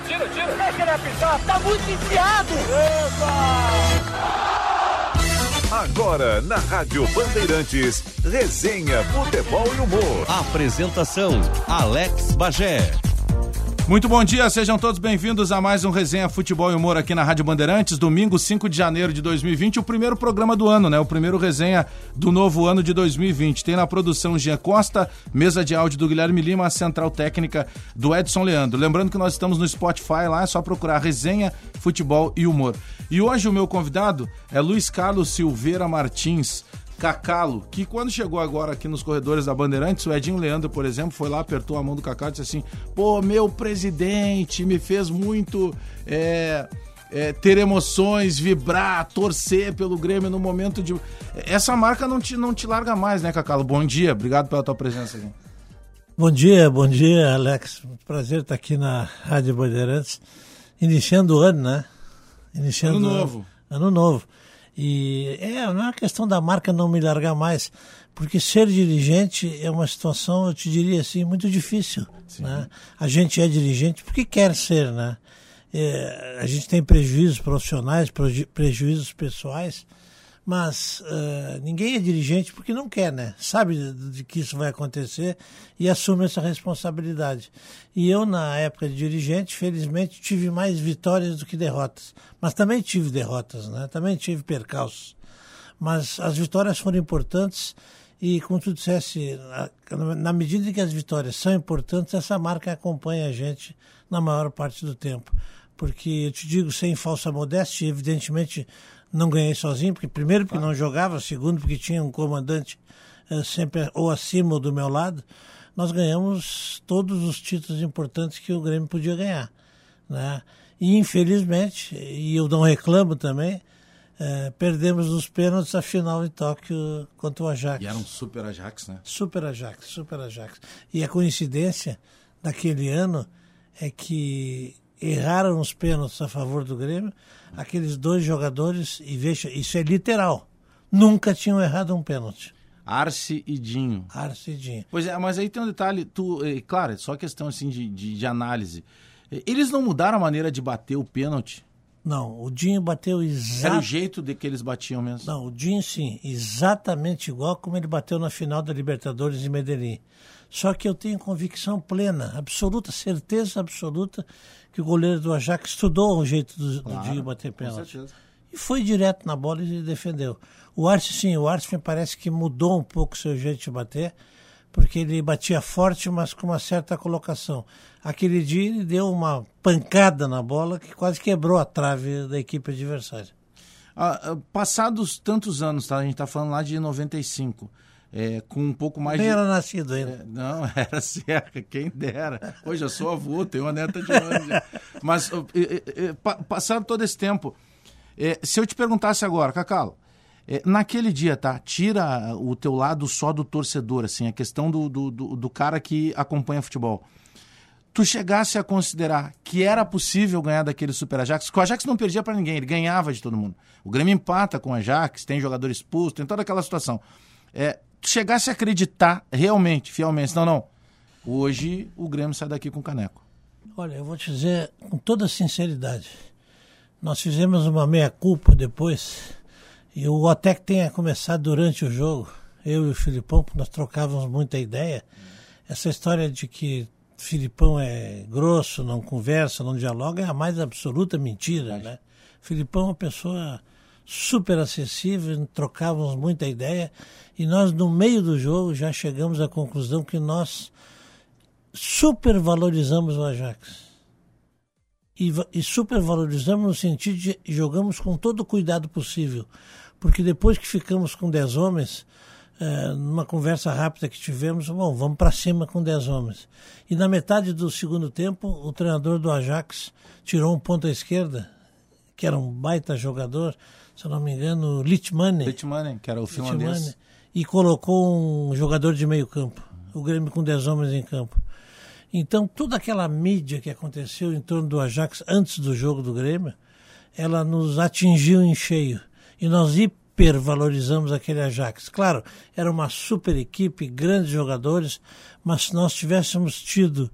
tira, tira, tira. Deixa ele apitar, tá muito enfiado. Epa! Agora, na Rádio Bandeirantes, resenha, futebol e humor. Apresentação, Alex Bagé. Muito bom dia, sejam todos bem-vindos a mais um Resenha Futebol e Humor aqui na Rádio Bandeirantes, domingo 5 de janeiro de 2020, o primeiro programa do ano, né? O primeiro resenha do novo ano de 2020. Tem na produção Gia Costa, mesa de áudio do Guilherme Lima, a central técnica do Edson Leandro. Lembrando que nós estamos no Spotify, lá é só procurar Resenha Futebol e Humor. E hoje o meu convidado é Luiz Carlos Silveira Martins, Cacalo, que quando chegou agora aqui nos corredores da Bandeirantes, o Edinho Leandro, por exemplo, foi lá, apertou a mão do Cacalo e disse assim: pô, meu presidente, me fez muito. É, é, ter emoções, vibrar, torcer pelo Grêmio no momento de. Essa marca não te, não te larga mais, né, Cacalo? Bom dia, obrigado pela tua presença aqui. Bom dia, bom dia, Alex. Prazer estar aqui na Rádio Bandeirantes, iniciando o ano, né? Iniciando ano novo. Ano, ano novo. E é, não é uma questão da marca não me largar mais, porque ser dirigente é uma situação, eu te diria assim, muito difícil. Né? A gente é dirigente porque quer ser, né? É, a gente tem prejuízos profissionais, prejuízos pessoais, mas uh, ninguém é dirigente porque não quer, né? Sabe de, de, que isso vai acontecer e assume essa responsabilidade. E eu, na época de dirigente, felizmente tive mais vitórias do que derrotas. Mas também tive derrotas, né? Também tive percalços. Mas as vitórias foram importantes e, como tu dissesse, na, na medida que as vitórias são importantes, essa marca acompanha a gente na maior parte do tempo. Porque, eu te digo, sem falsa modéstia, evidentemente não ganhei sozinho, porque primeiro porque não jogava, segundo porque tinha um comandante uh, sempre ou acima ou do meu lado. Nós ganhamos todos os títulos importantes que o Grêmio podia ganhar, né? E infelizmente, e eu não reclamo também, uh, perdemos os pênaltis a final em Tóquio contra o Ajax. E era um super Ajax, né? Super Ajax, super Ajax. E a coincidência daquele ano é que erraram os pênaltis a favor do Grêmio, aqueles dois jogadores, e veja, isso é literal, nunca tinham errado um pênalti. Arce e Dinho. Arce e Dinho. Pois é, mas aí tem um detalhe, tu, é, claro, é só questão assim de, de, de análise. Eles não mudaram a maneira de bater o pênalti? Não, o Dinho bateu exatamente. Era o jeito de que eles batiam mesmo? Não, o Dinho sim, exatamente igual como ele bateu na final da Libertadores em Medellín. Só que eu tenho convicção plena, absoluta, certeza absoluta, que o goleiro do Ajax estudou o jeito do, claro, do Dinho bater pênalti. E foi direto na bola e defendeu. O Arce, sim, o Arce me parece que mudou um pouco o seu jeito de bater, porque ele batia forte, mas com uma certa colocação. Aquele dia ele deu uma pancada na bola que quase quebrou a trave da equipe adversária. Ah, ah passados tantos anos, tá? a gente está falando lá de 95 é, com um pouco mais Nem de... era nascido ainda. É, não, era cerca, quem dera. Hoje eu sou avô, tenho uma neta de anos. Mas é, passado todo esse tempo, é, se eu te perguntasse agora, Cacalo, é, naquele dia, tá? Tira o teu lado só do torcedor, assim, a questão do, do, do, do cara que acompanha futebol. Tu chegasse a considerar que era possível ganhar daquele Super Ajax, que o Ajax não perdia para ninguém, ele ganhava de todo mundo. O Grêmio empata com o Ajax, tem jogador expulso, tem toda aquela situação. É, chegasse a acreditar realmente, fielmente, não, não, hoje o Grêmio sai daqui com caneco. Olha, eu vou te dizer com toda sinceridade, nós fizemos uma meia-culpa depois, e o até que tenha começado durante o jogo, eu e o Filipão, nós trocávamos muita ideia, essa história de que Filipão é grosso, não conversa, não dialoga, é a mais absoluta mentira, né? Filipão é uma pessoa super acessível, trocávamos muita ideia e nós, no meio do jogo, já chegamos à conclusão que nós supervalorizamos o Ajax. E, e supervalorizamos no sentido de jogamos com todo o cuidado possível. Porque depois que ficamos com 10 homens, é, numa conversa rápida que tivemos, bom, vamos para cima com 10 homens. E na metade do segundo tempo, o treinador do Ajax tirou um ponto à esquerda, que era um baita jogador, se eu não me engano, Litmanen. Litmanen, que era o finlandês. E colocou um jogador de meio campo. O Grêmio com 10 homens em campo. Então, toda aquela mídia que aconteceu em torno do Ajax antes do jogo do Grêmio, ela nos atingiu em cheio. E nós hipervalorizamos aquele Ajax. Claro, era uma super equipe, grandes jogadores, mas se nós tivéssemos tido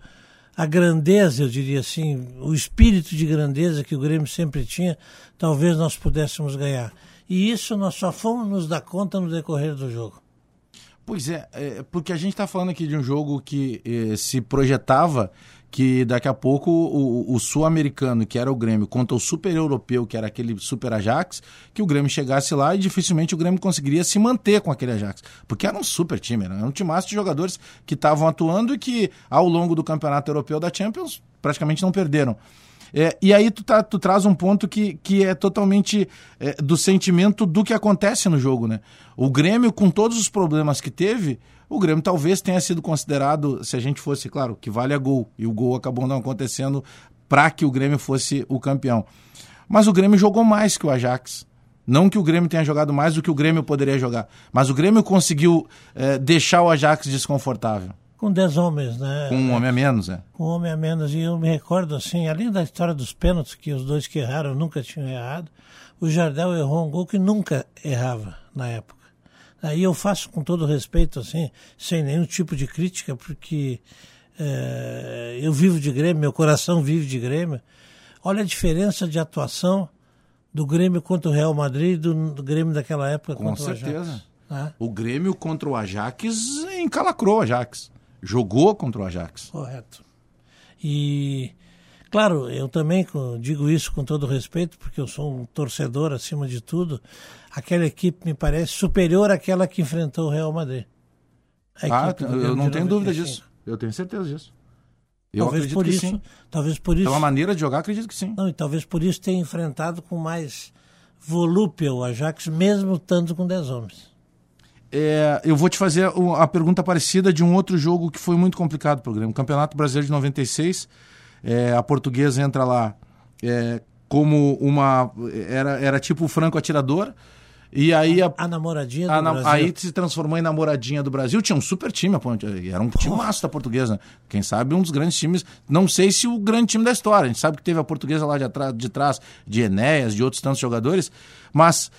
a grandeza, eu diria assim, o espírito de grandeza que o Grêmio sempre tinha, talvez nós pudéssemos ganhar. E isso nós só fomos nos dar conta no decorrer do jogo. Pois é, é porque a gente está falando aqui de um jogo que eh, se projetava que daqui a pouco o, o sul-americano, que era o Grêmio, contra o super europeu, que era aquele super Ajax, que o Grêmio chegasse lá e dificilmente o Grêmio conseguiria se manter com aquele Ajax. Porque era um super time, era um timaço de jogadores que estavam atuando e que ao longo do campeonato europeu da Champions praticamente não perderam. É, e aí tu, tá, tu traz um ponto que, que é totalmente é, do sentimento do que acontece no jogo, né? O Grêmio, com todos os problemas que teve, o Grêmio talvez tenha sido considerado, se a gente fosse, claro, que vale a gol, e o gol acabou não acontecendo para que o Grêmio fosse o campeão. Mas o Grêmio jogou mais que o Ajax. Não que o Grêmio tenha jogado mais do que o Grêmio poderia jogar, mas o Grêmio conseguiu é, deixar o Ajax desconfortável. Com 10 homens, né? Com um homem a menos, é. Com um homem a menos. E eu me recordo, assim, além da história dos pênaltis, que os dois que erraram nunca tinham errado, o Jardel errou um gol que nunca errava na época. Aí eu faço com todo respeito, assim, sem nenhum tipo de crítica, porque é, eu vivo de Grêmio, meu coração vive de Grêmio. Olha a diferença de atuação do Grêmio contra o Real Madrid e do, do Grêmio daquela época com contra certeza. o Ajax. Ah, O Grêmio contra o Ajax encalacrou o Ajax. Jogou contra o Ajax. correto. E, claro, eu também digo isso com todo respeito, porque eu sou um torcedor acima de tudo. Aquela equipe me parece superior àquela que enfrentou o Real Madrid. A Ah, eu não tenho dúvida 95. disso. Eu tenho certeza disso. Eu talvez acredito por que isso, sim. talvez por isso, Pela maneira de jogar, acredito que sim. não, e talvez por isso tenha enfrentado com mais volúpia o Ajax, mesmo estando com 10 homens. É, eu vou te fazer a pergunta parecida de um outro jogo que foi muito complicado para o Grêmio. Campeonato Brasileiro de 96. é, a portuguesa entra lá é, como uma. Era, era tipo o franco atirador. E aí a, A namoradinha do a Brasil. aí se transformou em namoradinha do Brasil. Tinha um super time, a Ponte- era um time massa da portuguesa. Quem sabe um dos grandes times. Não sei se o grande time da história. A gente sabe que teve a portuguesa lá de, atrás, de trás, de Enéas, de outros tantos jogadores. Mas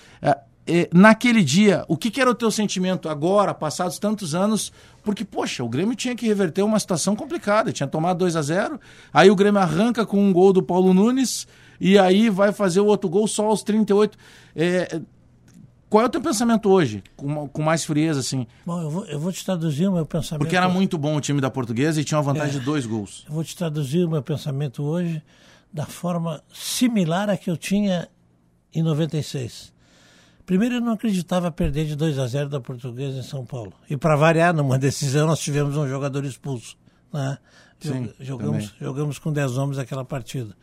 é, naquele dia, o que, que era o teu sentimento agora, passados tantos anos? Porque, poxa, o Grêmio tinha que reverter uma situação complicada. Tinha tomado 2 a 0 Aí o Grêmio arranca com um gol do Paulo Nunes. E aí vai fazer o outro gol só aos 38. É, qual é o teu pensamento hoje, com, com mais frieza, assim? Bom, eu vou, eu vou te traduzir o meu pensamento. Porque era muito bom o time da portuguesa e tinha uma vantagem É. de dois gols. Eu vou te traduzir o meu pensamento hoje da forma similar à que eu tinha em 96. Primeiro, eu não acreditava perder de 2 a 0 da Portuguesa em São Paulo. E para variar, numa decisão, nós tivemos um jogador expulso. Né? Sim, jogamos, também. jogamos com 10 homens aquela partida.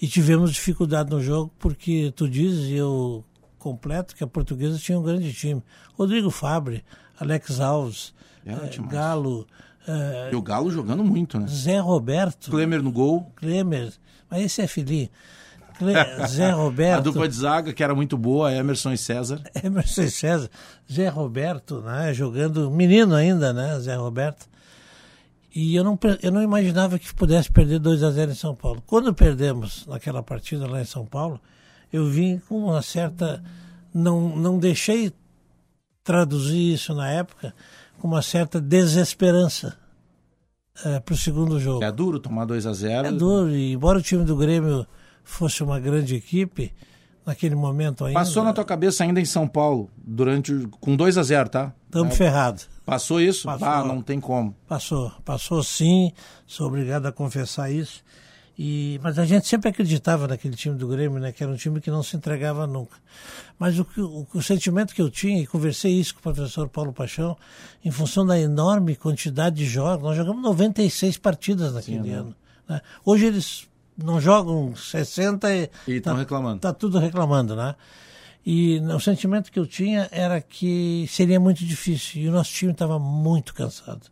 E tivemos dificuldade no jogo, porque tu dizes, e eu completo, que a Portuguesa tinha um grande time. Rodrigo Fabre, Alex Alves, Era eh. Galo, eh, E o Galo jogando muito, né? Zé Roberto. Klemer no gol. Klemer, mas esse é Fili. Cle- Zé A Roberto, dupla de zaga, que era muito boa, Emerson e César. Emerson e César, Zé Roberto, né, jogando, menino ainda, né, Zé Roberto. E eu não, eu não imaginava que pudesse perder 2 a 0 em São Paulo. Quando perdemos naquela partida lá em São Paulo, eu vim com uma certa. Não, não deixei traduzir isso na época com uma certa desesperança para o segundo jogo. É duro tomar 2 a 0 É duro, e embora o time do Grêmio fosse uma grande equipe, naquele momento ainda. Passou na tua cabeça ainda em São Paulo, durante com 2 a 0 tá? Estamos É, ferrados. Passou isso? Passou. Ah, não tem como. Passou, passou sim, sou obrigado a confessar isso. E, mas a gente sempre acreditava naquele time do Grêmio, né, que era um time que não se entregava nunca. Mas o, o, o sentimento que eu tinha, e conversei isso com o professor Paulo Paixão, em função da enorme quantidade de jogos, nós jogamos 96 partidas naquele né? ano. né? Hoje eles não jogam 60 e E tão reclamando. Tá tudo reclamando, né? E o sentimento que eu tinha era que seria muito difícil. E o nosso time estava muito cansado.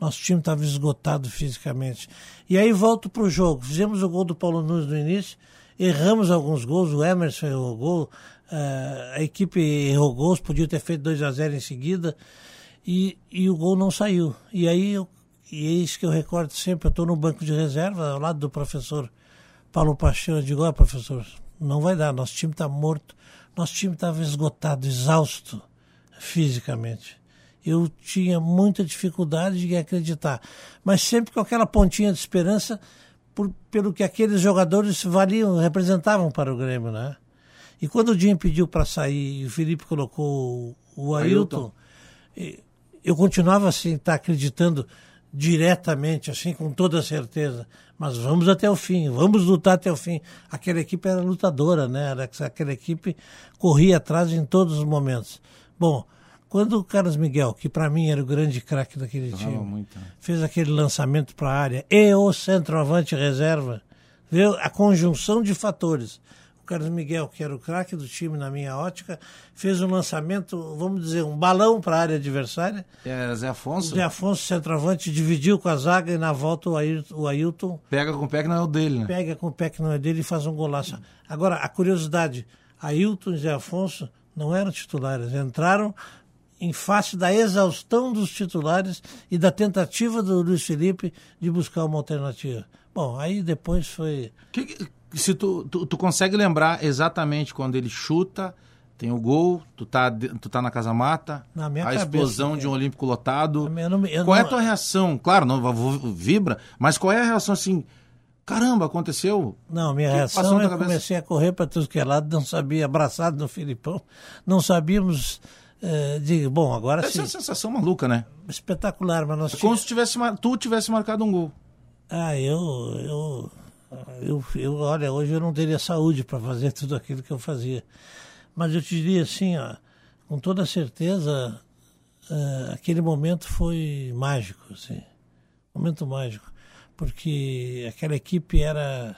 Nosso time estava esgotado fisicamente. E aí volto para o jogo. Fizemos o gol do Paulo Nunes no início, erramos alguns gols, o Emerson errou gol, eh, a equipe errou gols, podia ter feito 2 a 0 em seguida, e, e o gol não saiu. E aí, eu, e é isso que eu recordo sempre, eu estou no banco de reserva, ao lado do professor Paulo Paixão, eu digo, ó professor, não vai dar, nosso time está morto, nosso time estava esgotado, exausto fisicamente. eu tinha muita dificuldade de acreditar. Mas sempre com aquela pontinha de esperança por, pelo que aqueles jogadores valiam, representavam para o Grêmio, né? E quando o Dinho pediu para sair e o Felipe colocou o Ailton, Ailton. eu continuava assim, tá acreditando diretamente, assim, com toda certeza. Mas vamos até o fim, vamos lutar até o fim. Aquela equipe era lutadora, né? Aquela equipe corria atrás em todos os momentos. Bom, quando o Carlos Miguel, que para mim era o grande craque daquele time, muito, né? fez aquele lançamento para a área e o centroavante reserva, viu a conjunção de fatores. O Carlos Miguel, que era o craque do time na minha ótica, fez um lançamento, vamos dizer, um balão para a área adversária. É, Zé Afonso? Zé Afonso, centroavante, dividiu com a zaga e na volta o Ailton. O Ailton pega com o pé que não é o dele, né? Pega com o pé que não é dele e faz um golaço. Agora, a curiosidade, Ailton e Zé Afonso não eram titulares, entraram em face da exaustão dos titulares e da tentativa do Luiz Felipe de buscar uma alternativa. Bom, aí depois foi. Que, se tu, tu, tu, consegue lembrar exatamente quando ele chuta, tem o gol, tu tá, tu tá na casa mata, na a cabeça, explosão de um Olímpico lotado. Não, qual não... é a tua reação? Claro, não vibra, mas qual é a reação assim? Caramba, aconteceu? Não, minha que reação eu comecei a correr para tudo que é lado, não sabia, abraçado no Filipão, não sabíamos Uh, digo, bom, agora Essa sim. é uma sensação maluca, né? Espetacular, mas nós é como se tivesse, tu tivesse marcado um gol. Ah, eu, eu, eu, eu olha, hoje eu não teria saúde para fazer tudo aquilo que eu fazia. Mas eu te diria assim, ó, com toda certeza, uh, aquele momento foi mágico, assim, momento mágico, porque aquela equipe era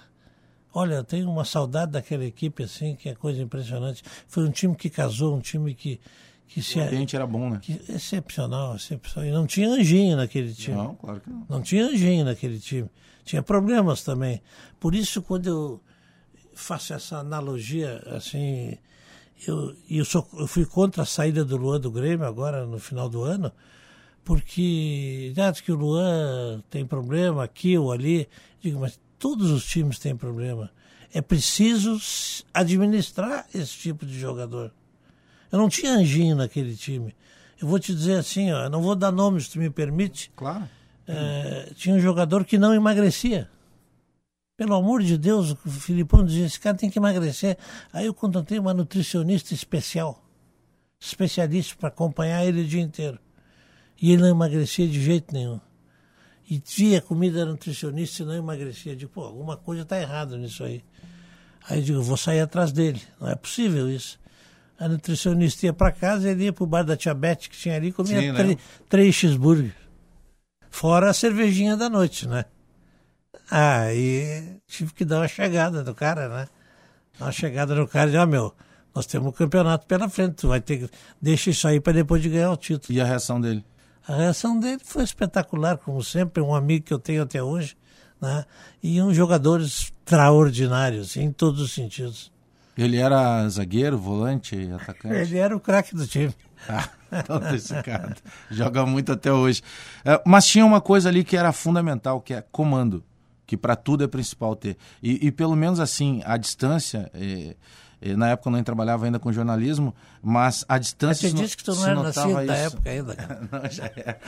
Olha, eu tenho uma saudade daquela equipe, assim, que é coisa impressionante. Foi um time que casou, um time que, que se, o ambiente era bom, né? excepcional, excepcional. E não tinha anjinho naquele time. Não, claro que não. Não tinha anjinho naquele time. Tinha problemas também. Por isso, quando eu faço essa analogia, assim, eu, eu, sou, eu fui contra a saída do Luan do Grêmio agora no final do ano, porque já que o Luan tem problema aqui ou ali, digo, mas todos os times têm problema. É preciso administrar esse tipo de jogador. Eu não tinha anjinho naquele time. Eu vou te dizer assim, ó, não vou dar nomes, se tu me permite. Claro. É, tinha um jogador que não emagrecia. Pelo amor de Deus, o Filipão dizia, esse cara tem que emagrecer. Aí eu contratei uma nutricionista especial, especialista para acompanhar ele o dia inteiro. E ele não emagrecia de jeito nenhum. E via comida nutricionista e não emagrecia. Eu digo, pô, alguma coisa está errada nisso aí. Aí eu digo, vou sair atrás dele. Não é possível isso a nutricionista ia para casa, ele ia para o bar da Tia Beth que tinha ali, comia Sim, né? três cheeseburgers. Fora a cervejinha da noite, né? Aí tive que dar uma chegada no cara, né? Dar uma chegada no cara e dizer, ó, oh, meu, nós temos um campeonato pela frente, tu vai ter que. Deixa isso aí para depois de ganhar o título. E a reação dele? A reação dele foi espetacular, como sempre, um amigo que eu tenho até hoje, né? E um jogador extraordinário, assim, em todos os sentidos. Ele era zagueiro, volante, atacante? Ele era o craque do time. Ah, então esse cara joga muito até hoje. É, mas tinha uma coisa ali que era fundamental, que é comando, que para tudo é principal ter. E, e, pelo menos assim, a distância, é, é, na época eu nem trabalhava ainda com jornalismo, mas a distância. Você disse que tu não era nascido isso. da época ainda. não, já é.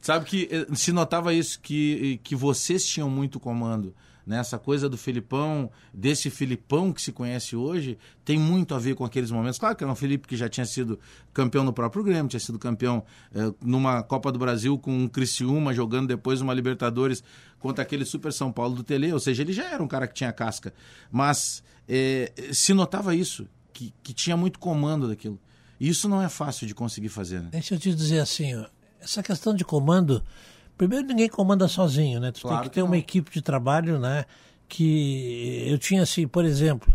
Sabe que eh, se notava isso, que, que vocês tinham muito comando né? Essa coisa do Filipão, desse Filipão que se conhece hoje, tem muito a ver com aqueles momentos. Claro que era um Felipe que já tinha sido campeão no próprio Grêmio, tinha sido campeão eh, numa Copa do Brasil com um Criciúma, jogando depois uma Libertadores contra aquele Super São Paulo do Tele, ou seja, ele já era um cara que tinha casca. Mas eh, se notava isso, que, que tinha muito comando daquilo. Isso não é fácil de conseguir fazer. Né? Deixa eu te dizer assim, ó, essa questão de comando Primeiro, ninguém comanda sozinho, né? Tu claro tem que ter que uma equipe de trabalho, né? Que eu tinha, assim, por exemplo,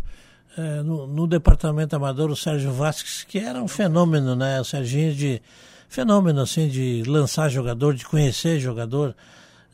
é, no, no, departamento amador, o Sérgio Vasques, que era um fenômeno, né? O Serginho de. Fenômeno, assim, de lançar jogador, de conhecer jogador.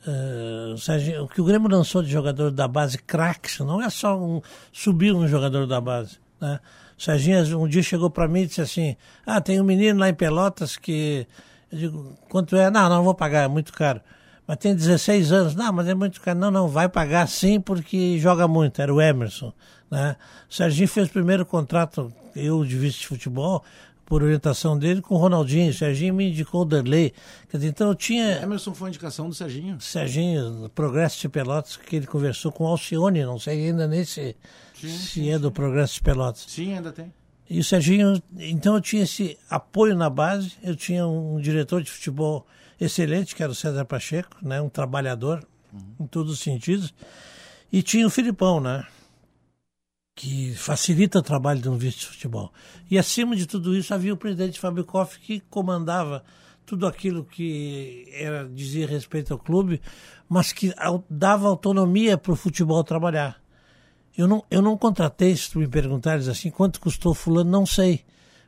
Uh, o, Serginho, o que o Grêmio lançou de jogador da base craques não é só um, subir um jogador da base, né? O Serginho um dia chegou para mim e disse assim: Ah, tem um menino lá em Pelotas que eu digo, quanto é? Não, não vou pagar, é muito caro. Mas tem 16 anos. Não, mas é muito caro. Não, não, vai pagar sim porque joga muito. Era o Emerson. Né? O Serginho fez o primeiro contrato, eu de vice de futebol, por orientação dele, com o Ronaldinho. O Serginho me indicou o Derlei. Quer dizer, então eu tinha. Emerson foi indicação do Serginho. Serginho, Progresso de Pelotas, que ele conversou com o Alcione, não sei ainda nem se, Sim, se sim, é do Progresso de Pelotas. Sim, ainda tem. E o Serginho, então eu tinha esse apoio na base, eu tinha um diretor de futebol excelente, que era o César Pacheco, né, um trabalhador em todos os sentidos, e tinha o Filipão, né, que facilita o trabalho de um vice de futebol. E acima de tudo isso havia o presidente Fábio Koff que comandava tudo aquilo que era dizia respeito ao clube, mas que dava autonomia para o futebol trabalhar. Eu não, eu não contratei, se tu me perguntares assim, quanto custou fulano, não sei.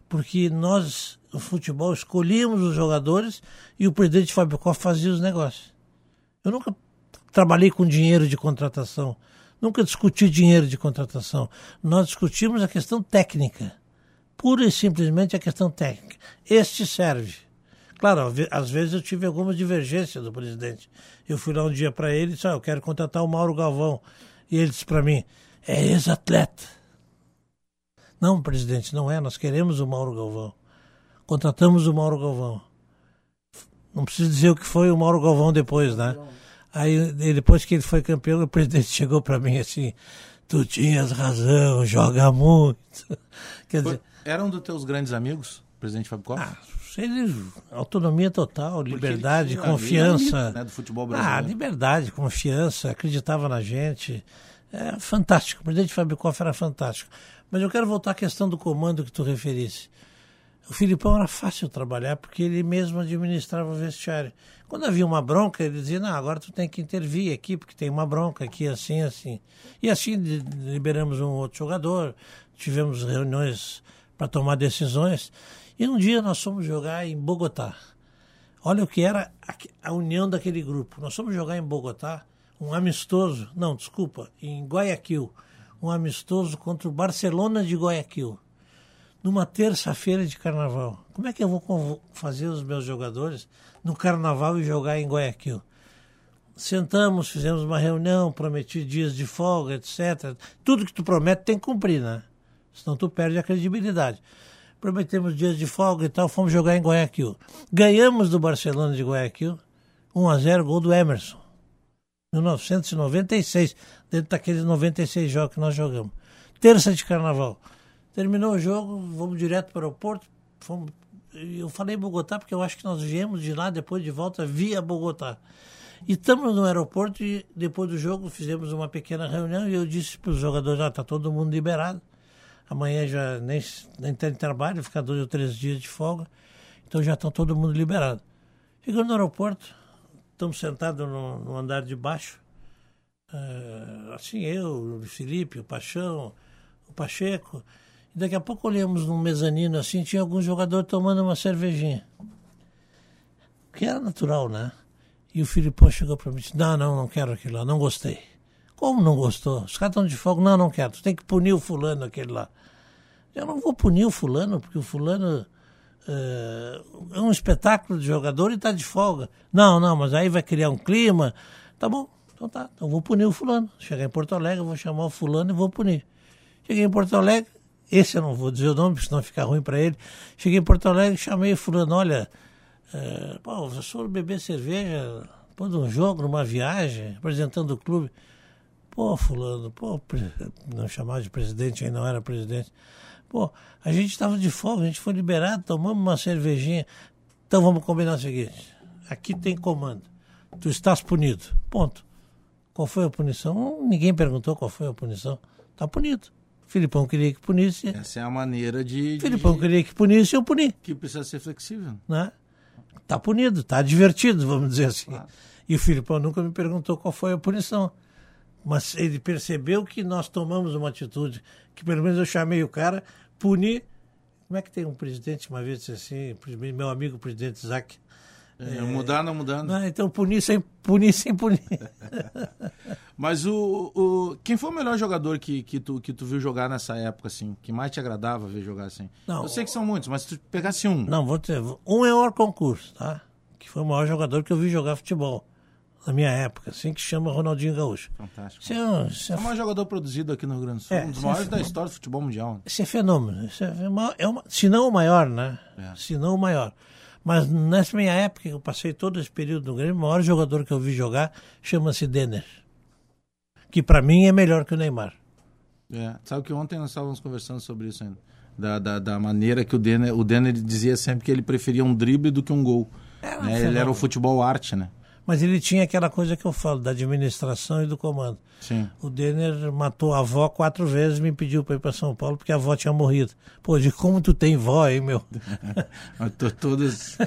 Porque nós, o futebol, escolhíamos os jogadores e o presidente Fábio Koff fazia os negócios. Eu nunca trabalhei com dinheiro de contratação. Nunca discuti dinheiro de contratação. Nós discutimos a questão técnica. Pura e simplesmente a questão técnica. Este serve. Claro, às ve- às vezes eu tive alguma divergência do presidente. Eu fui lá um dia para ele e disse: ah, Eu quero contratar o Mauro Galvão. E ele disse para mim: É ex-atleta. Não, presidente, não é. Nós queremos o Mauro Galvão. Contratamos o Mauro Galvão. Não preciso dizer o que foi o Mauro Galvão depois, né? Aí, depois que ele foi campeão, o presidente chegou para mim assim: Tu tinhas razão, joga muito. Quer dizer, Era um dos teus grandes amigos, presidente Fábio Koff? ah, ele, autonomia total, liberdade, confiança. né, do futebol Ah, brasileiro. liberdade, confiança, acreditava na gente. É fantástico. O presidente Fábio Koff era fantástico. Mas eu quero voltar à questão do comando que tu referisse. O Filipão era fácil trabalhar porque ele mesmo administrava o vestiário. Quando havia uma bronca, ele dizia: Não, agora tu tem que intervir aqui, porque tem uma bronca aqui, assim, assim. E assim liberamos um outro jogador, tivemos reuniões para tomar decisões. E um dia nós fomos jogar em Bogotá. Olha o que era a união daquele grupo. Nós fomos jogar em Bogotá um amistoso, não, desculpa, em Guayaquil, um amistoso contra o Barcelona de Guayaquil, numa terça-feira de carnaval. Como é que eu vou fazer os meus jogadores no carnaval e jogar em Guayaquil? Sentamos, fizemos uma reunião, prometi dias de folga, etc. Tudo que tu promete tem que cumprir, né? Senão tu perde a credibilidade. Prometemos dias de folga e tal, fomos jogar em Guayaquil. Ganhamos do Barcelona de Guayaquil, 1 a 0 gol do Emerson. 1996, dentro daqueles 96 jogos que nós jogamos. Terça de carnaval. Terminou o jogo, vamos direto para o aeroporto. Fomos, eu falei Bogotá porque eu acho que nós viemos de lá depois de volta via Bogotá. E estamos no aeroporto e depois do jogo fizemos uma pequena reunião e eu disse para os jogadores, ah, tá todo mundo liberado. Amanhã já nem, nem tem trabalho, ficar dois ou três dias de folga. Então já estão todo mundo liberado. Chegando no aeroporto, estamos sentados no, no andar de baixo. eh, assim, eu, o Felipe, o Paixão, o Pacheco. E daqui a pouco olhamos num mezanino assim, tinha algum jogador tomando uma cervejinha. Que era natural, né? E o Filipão chegou para mim e disse, não, não, não quero aquilo lá, não gostei. Como não gostou? Os caras estão de folga. Não, não quero. Tu tem que punir o fulano aquele lá. Eu não vou punir o fulano, porque o fulano é um espetáculo de jogador e está de folga. Não, não, mas aí vai criar um clima. Tá bom, então tá. Então eu vou punir o fulano. Chegar em Porto Alegre, eu vou chamar o fulano e vou punir. Cheguei em Porto Alegre, esse eu não vou dizer o nome, porque senão fica ruim para ele. Cheguei em Porto Alegre, chamei o fulano, olha, é, pô, vocês foram beber cerveja depois de um jogo, numa viagem, apresentando o clube. Pô, fulano, pô, não chamava de presidente, aí não era presidente. Pô, a gente estava de folga, a gente foi liberado, tomamos uma cervejinha. Então vamos combinar o seguinte: aqui tem comando. Tu estás punido. Ponto. Qual foi a punição? Ninguém perguntou qual foi a punição. Tá punido. Filipão queria que punisse. Essa é a maneira de, de- Filipão queria que punisse, eu puni. que precisa ser flexível. Né? Tá punido, tá divertido, vamos dizer assim. E o Filipão nunca me perguntou qual foi a punição. Mas ele percebeu que nós tomamos uma atitude, que pelo menos eu chamei o cara, puni. Como é que tem um presidente, uma vez disse assim, meu amigo presidente Isaac, É, mudar não mudando. ah, então punir sem punir, sem punir. Mas o, o quem foi o melhor jogador que, que, tu, que tu viu jogar nessa época, assim? Que mais te agradava ver jogar assim? Não, eu sei que são muitos, mas se tu pegasse um. Não, vou dizer, um é o concurso, tá? Que foi o maior jogador que eu vi jogar futebol. Na minha época, assim, que chama Ronaldinho Gaúcho. Fantástico. Isso é, um- É é, o maior jogador produzido aqui no Rio Grande do Sul, É, um dos maiores sim. da história do futebol mundial. isso é fenômeno. É é uma, se não o maior, né? É. Se não o maior. Mas nessa minha época, que eu passei todo esse período no Grêmio, o maior jogador que eu vi jogar chama-se Denner. Que pra mim é melhor que o Neymar. É, sabe que ontem nós estávamos conversando sobre isso ainda. Da, da, da maneira que o Denner, o Denner dizia sempre que ele preferia um drible do que um gol. Né? Ele era o futebol arte, né? Mas ele tinha aquela coisa que eu falo, da administração e do comando. Sim. O Denner matou a avó quatro vezes e me pediu para ir para São Paulo porque a avó tinha morrido. Pô, de como tu tem vó, hein, meu? Todas,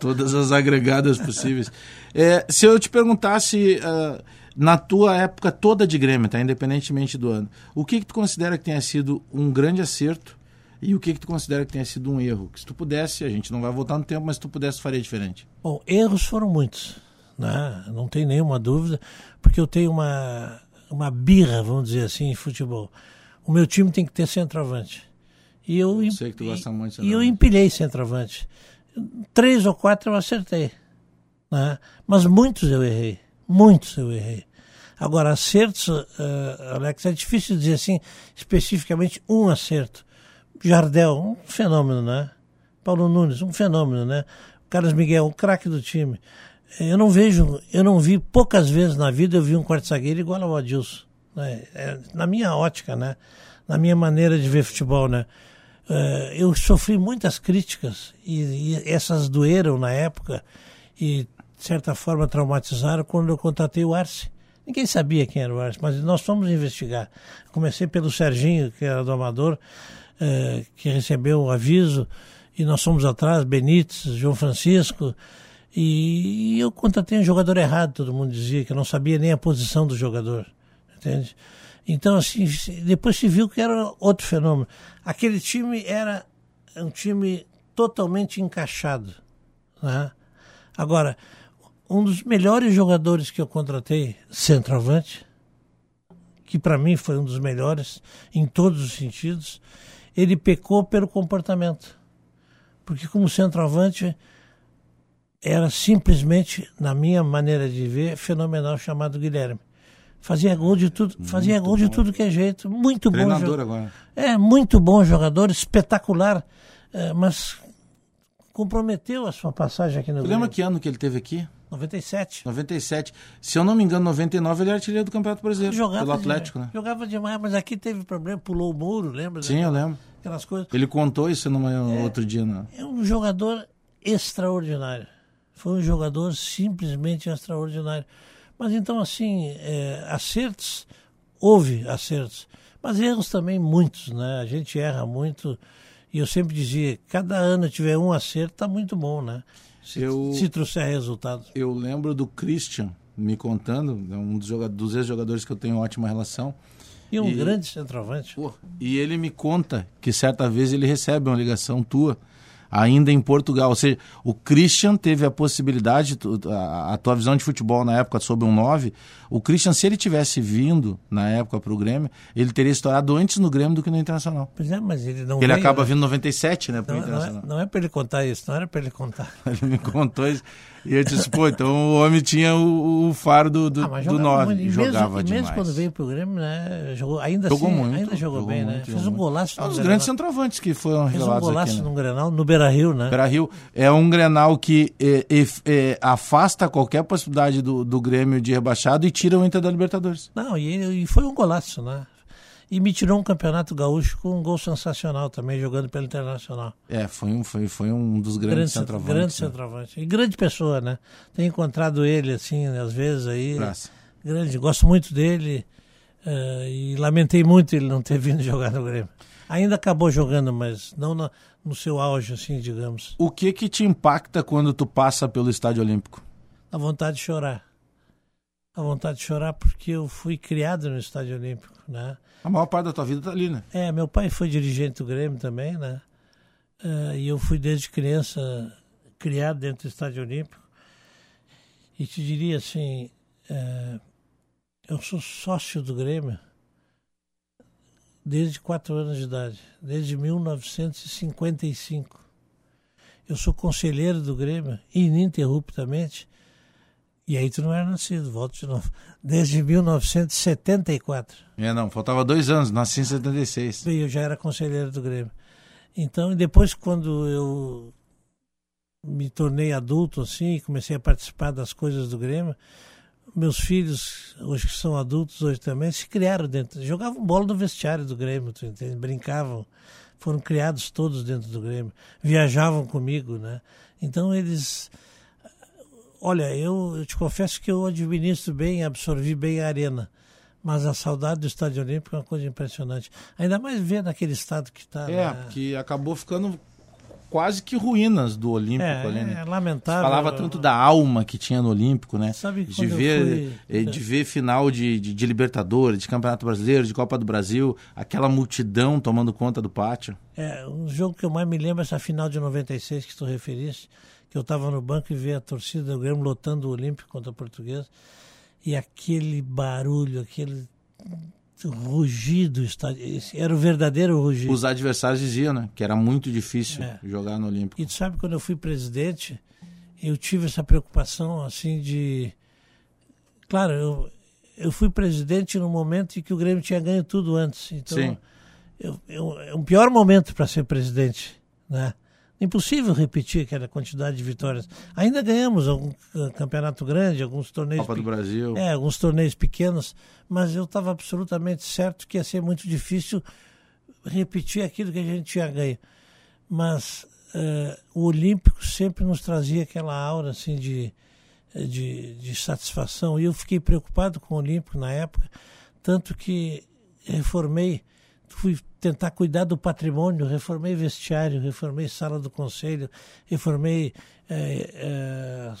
todas as agregadas possíveis. É, se eu te perguntasse, ah, na tua época toda de Grêmio, tá? independentemente do ano, o que, que tu considera que tenha sido um grande acerto e o que, que tu considera que tenha sido um erro? Que se tu pudesse, a gente não vai voltar no tempo, mas se tu pudesse, faria diferente. Bom, erros foram muitos, né? não tem nenhuma dúvida, porque eu tenho uma, uma birra, vamos dizer assim, em futebol. O meu time tem que ter centroavante. E eu, Eu sei que tu gosta muito de E eu empilhei centroavante. Três ou quatro eu acertei. Né? Mas muitos eu errei. Muitos eu errei. Agora, acertos, eh, Alex, é difícil dizer assim, especificamente um acerto. Jardel, um fenômeno, né? Paulo Nunes, um fenômeno, né? Carlos Miguel, um craque do time. Eu não vejo, eu não vi poucas vezes na vida eu vi um quarto zagueiro igual ao Adilson, né? É, na minha ótica, né? Na minha maneira de ver futebol, né? Eh, eu sofri muitas críticas e, e essas doeram na época e de certa forma traumatizaram quando eu contratei o Arce. Ninguém sabia quem era o Arce, mas nós fomos investigar. Comecei pelo Serginho, que era do Amador, eh, que recebeu o aviso, e nós fomos atrás, Benítez, João Francisco, e eu contratei um jogador errado, todo mundo dizia, que eu não sabia nem a posição do jogador, entende? Então, assim, depois se viu que era outro fenômeno. Aquele time era um time totalmente encaixado, né? Agora, um dos melhores jogadores que eu contratei, centroavante, que para mim foi um dos melhores em todos os sentidos, ele pecou pelo comportamento. Porque como centroavante era simplesmente, na minha maneira de ver, fenomenal chamado Guilherme. Fazia gol de tudo, fazia gol de tudo que é jeito, muito bom. Treinador jogador. agora. É, muito bom jogador, espetacular, é, mas comprometeu a sua passagem aqui no Tu lembra que ano que ele teve aqui? 97. 97. Se eu não me engano, 99 ele era artilheiro do Campeonato Brasileiro. Jogava pelo Atlético, demais, né? Jogava demais, mas aqui teve problema, pulou o muro, lembra? Sim, eu lembro. Aquelas coisas. Ele contou isso numa outro dia, né? É um jogador extraordinário. Foi um jogador simplesmente extraordinário. Mas então, assim, é, acertos, houve acertos. Mas erros também muitos, né? A gente erra muito. E eu sempre dizia, cada ano tiver um acerto, tá muito bom, né? Se, Eu- se trouxer resultado. Eu lembro do Christian me contando, é um dos, dos ex-jogadores que eu tenho ótima relação. E um E- grande centroavante. Pô, E ele me conta que certa vez ele recebe uma ligação tua, ainda em Portugal. Ou seja, o Christian teve a possibilidade, a, tua visão de futebol na época sobre um 9, o Christian, se ele tivesse vindo na época para o Grêmio, ele teria estourado antes no Grêmio do que no Internacional. Pois é, mas ele não ele veio, acaba né? vindo em 97, né, para o Não, não, é, não é para ele contar isso, não era para ele contar. Ele me contou isso. E eu disse, pô, então o homem tinha o, o faro do, do, Ah, do jogava 9. muito. E jogava mesmo, demais. mesmo quando veio pro Grêmio, né? Jogou, ainda Jogou assim, muito. ainda jogou, bem, né? muito, Fez jogou um golaço É um dos grandes centroavantes que foram Fez um revelados golaço aqui. Né? no Grenal, no Beira-Rio, né? Beira Rio é um Grenal que é, é, é, afasta qualquer possibilidade do, do Grêmio de rebaixado e tira o Inter da Libertadores. Não, e, e foi um golaço, né? E me tirou um campeonato gaúcho com um gol sensacional também, jogando pelo Internacional. É, foi um, foi, foi um dos grandes Grande, centroavantes. grande né? centroavante. E grande pessoa, né? Tenho encontrado ele, assim, às vezes aí. Praça. Grande, gosto muito dele. eh, e lamentei muito ele não ter vindo jogar no Grêmio. Ainda acabou jogando, mas não na- no seu auge, assim, digamos. O que que te impacta quando tu passa pelo Estádio Olímpico? A vontade de chorar. A vontade de chorar porque eu fui criado no Estádio Olímpico, né? A maior parte da tua vida tá ali, né? É, meu pai foi dirigente do Grêmio também, né? Eh, e eu fui desde criança criado dentro do Estádio Olímpico. E te diria assim, eh, eu sou sócio do Grêmio desde quatro anos de idade, desde 1955. Eu sou conselheiro do Grêmio ininterruptamente E aí tu não era nascido, volto de novo. Desde 1974. É, não, faltava dois anos, nasci em 76. E eu já era conselheiro do Grêmio. Então, depois quando eu me tornei adulto assim, comecei a participar das coisas do Grêmio, meus filhos, hoje que são adultos hoje também, se criaram dentro, jogavam bola no vestiário do Grêmio, tu entende? brincavam, foram criados todos dentro do Grêmio, viajavam comigo, né? Então eles, olha, eu, eu te confesso que eu administro bem, absorvi bem a arena, mas a saudade do Estádio Olímpico é uma coisa impressionante. Ainda mais ver naquele estado que está. É, né? porque acabou ficando quase que ruínas do Olímpico é, ali, né? É lamentável. Falava tanto da alma que tinha no Olímpico, né? Sabe de ver, fui- eh, de ver final de, de, de Libertadores, de Campeonato Brasileiro, de Copa do Brasil, aquela multidão tomando conta do pátio. É, um jogo que eu mais me lembro é essa final de 96 que tu referiste, que eu estava no banco e vi a torcida do Grêmio lotando o Olímpico contra a Portuguesa. E aquele barulho, aquele rugido, estádio, era o verdadeiro rugido. Os adversários diziam, né? Que era muito difícil É. jogar no Olímpico. E tu sabe, quando eu fui presidente, eu tive essa preocupação, assim, de... Claro, eu, eu fui presidente no momento em que o Grêmio tinha ganho tudo antes. Então, Sim. eu, eu, é um pior momento para ser presidente, né? Impossível repetir aquela quantidade de vitórias. Ainda ganhamos algum campeonato grande, alguns torneios... Copa do Brasil. É, alguns torneios pequenos, mas eu estava absolutamente certo que ia ser muito difícil repetir aquilo que a gente tinha ganho. Mas eh, o Olímpico sempre nos trazia aquela aura assim de, de, de satisfação. E eu fiquei preocupado com o Olímpico na época, tanto que reformei, fui tentar cuidar do patrimônio, reformei vestiário, reformei sala do conselho, reformei eh, eh,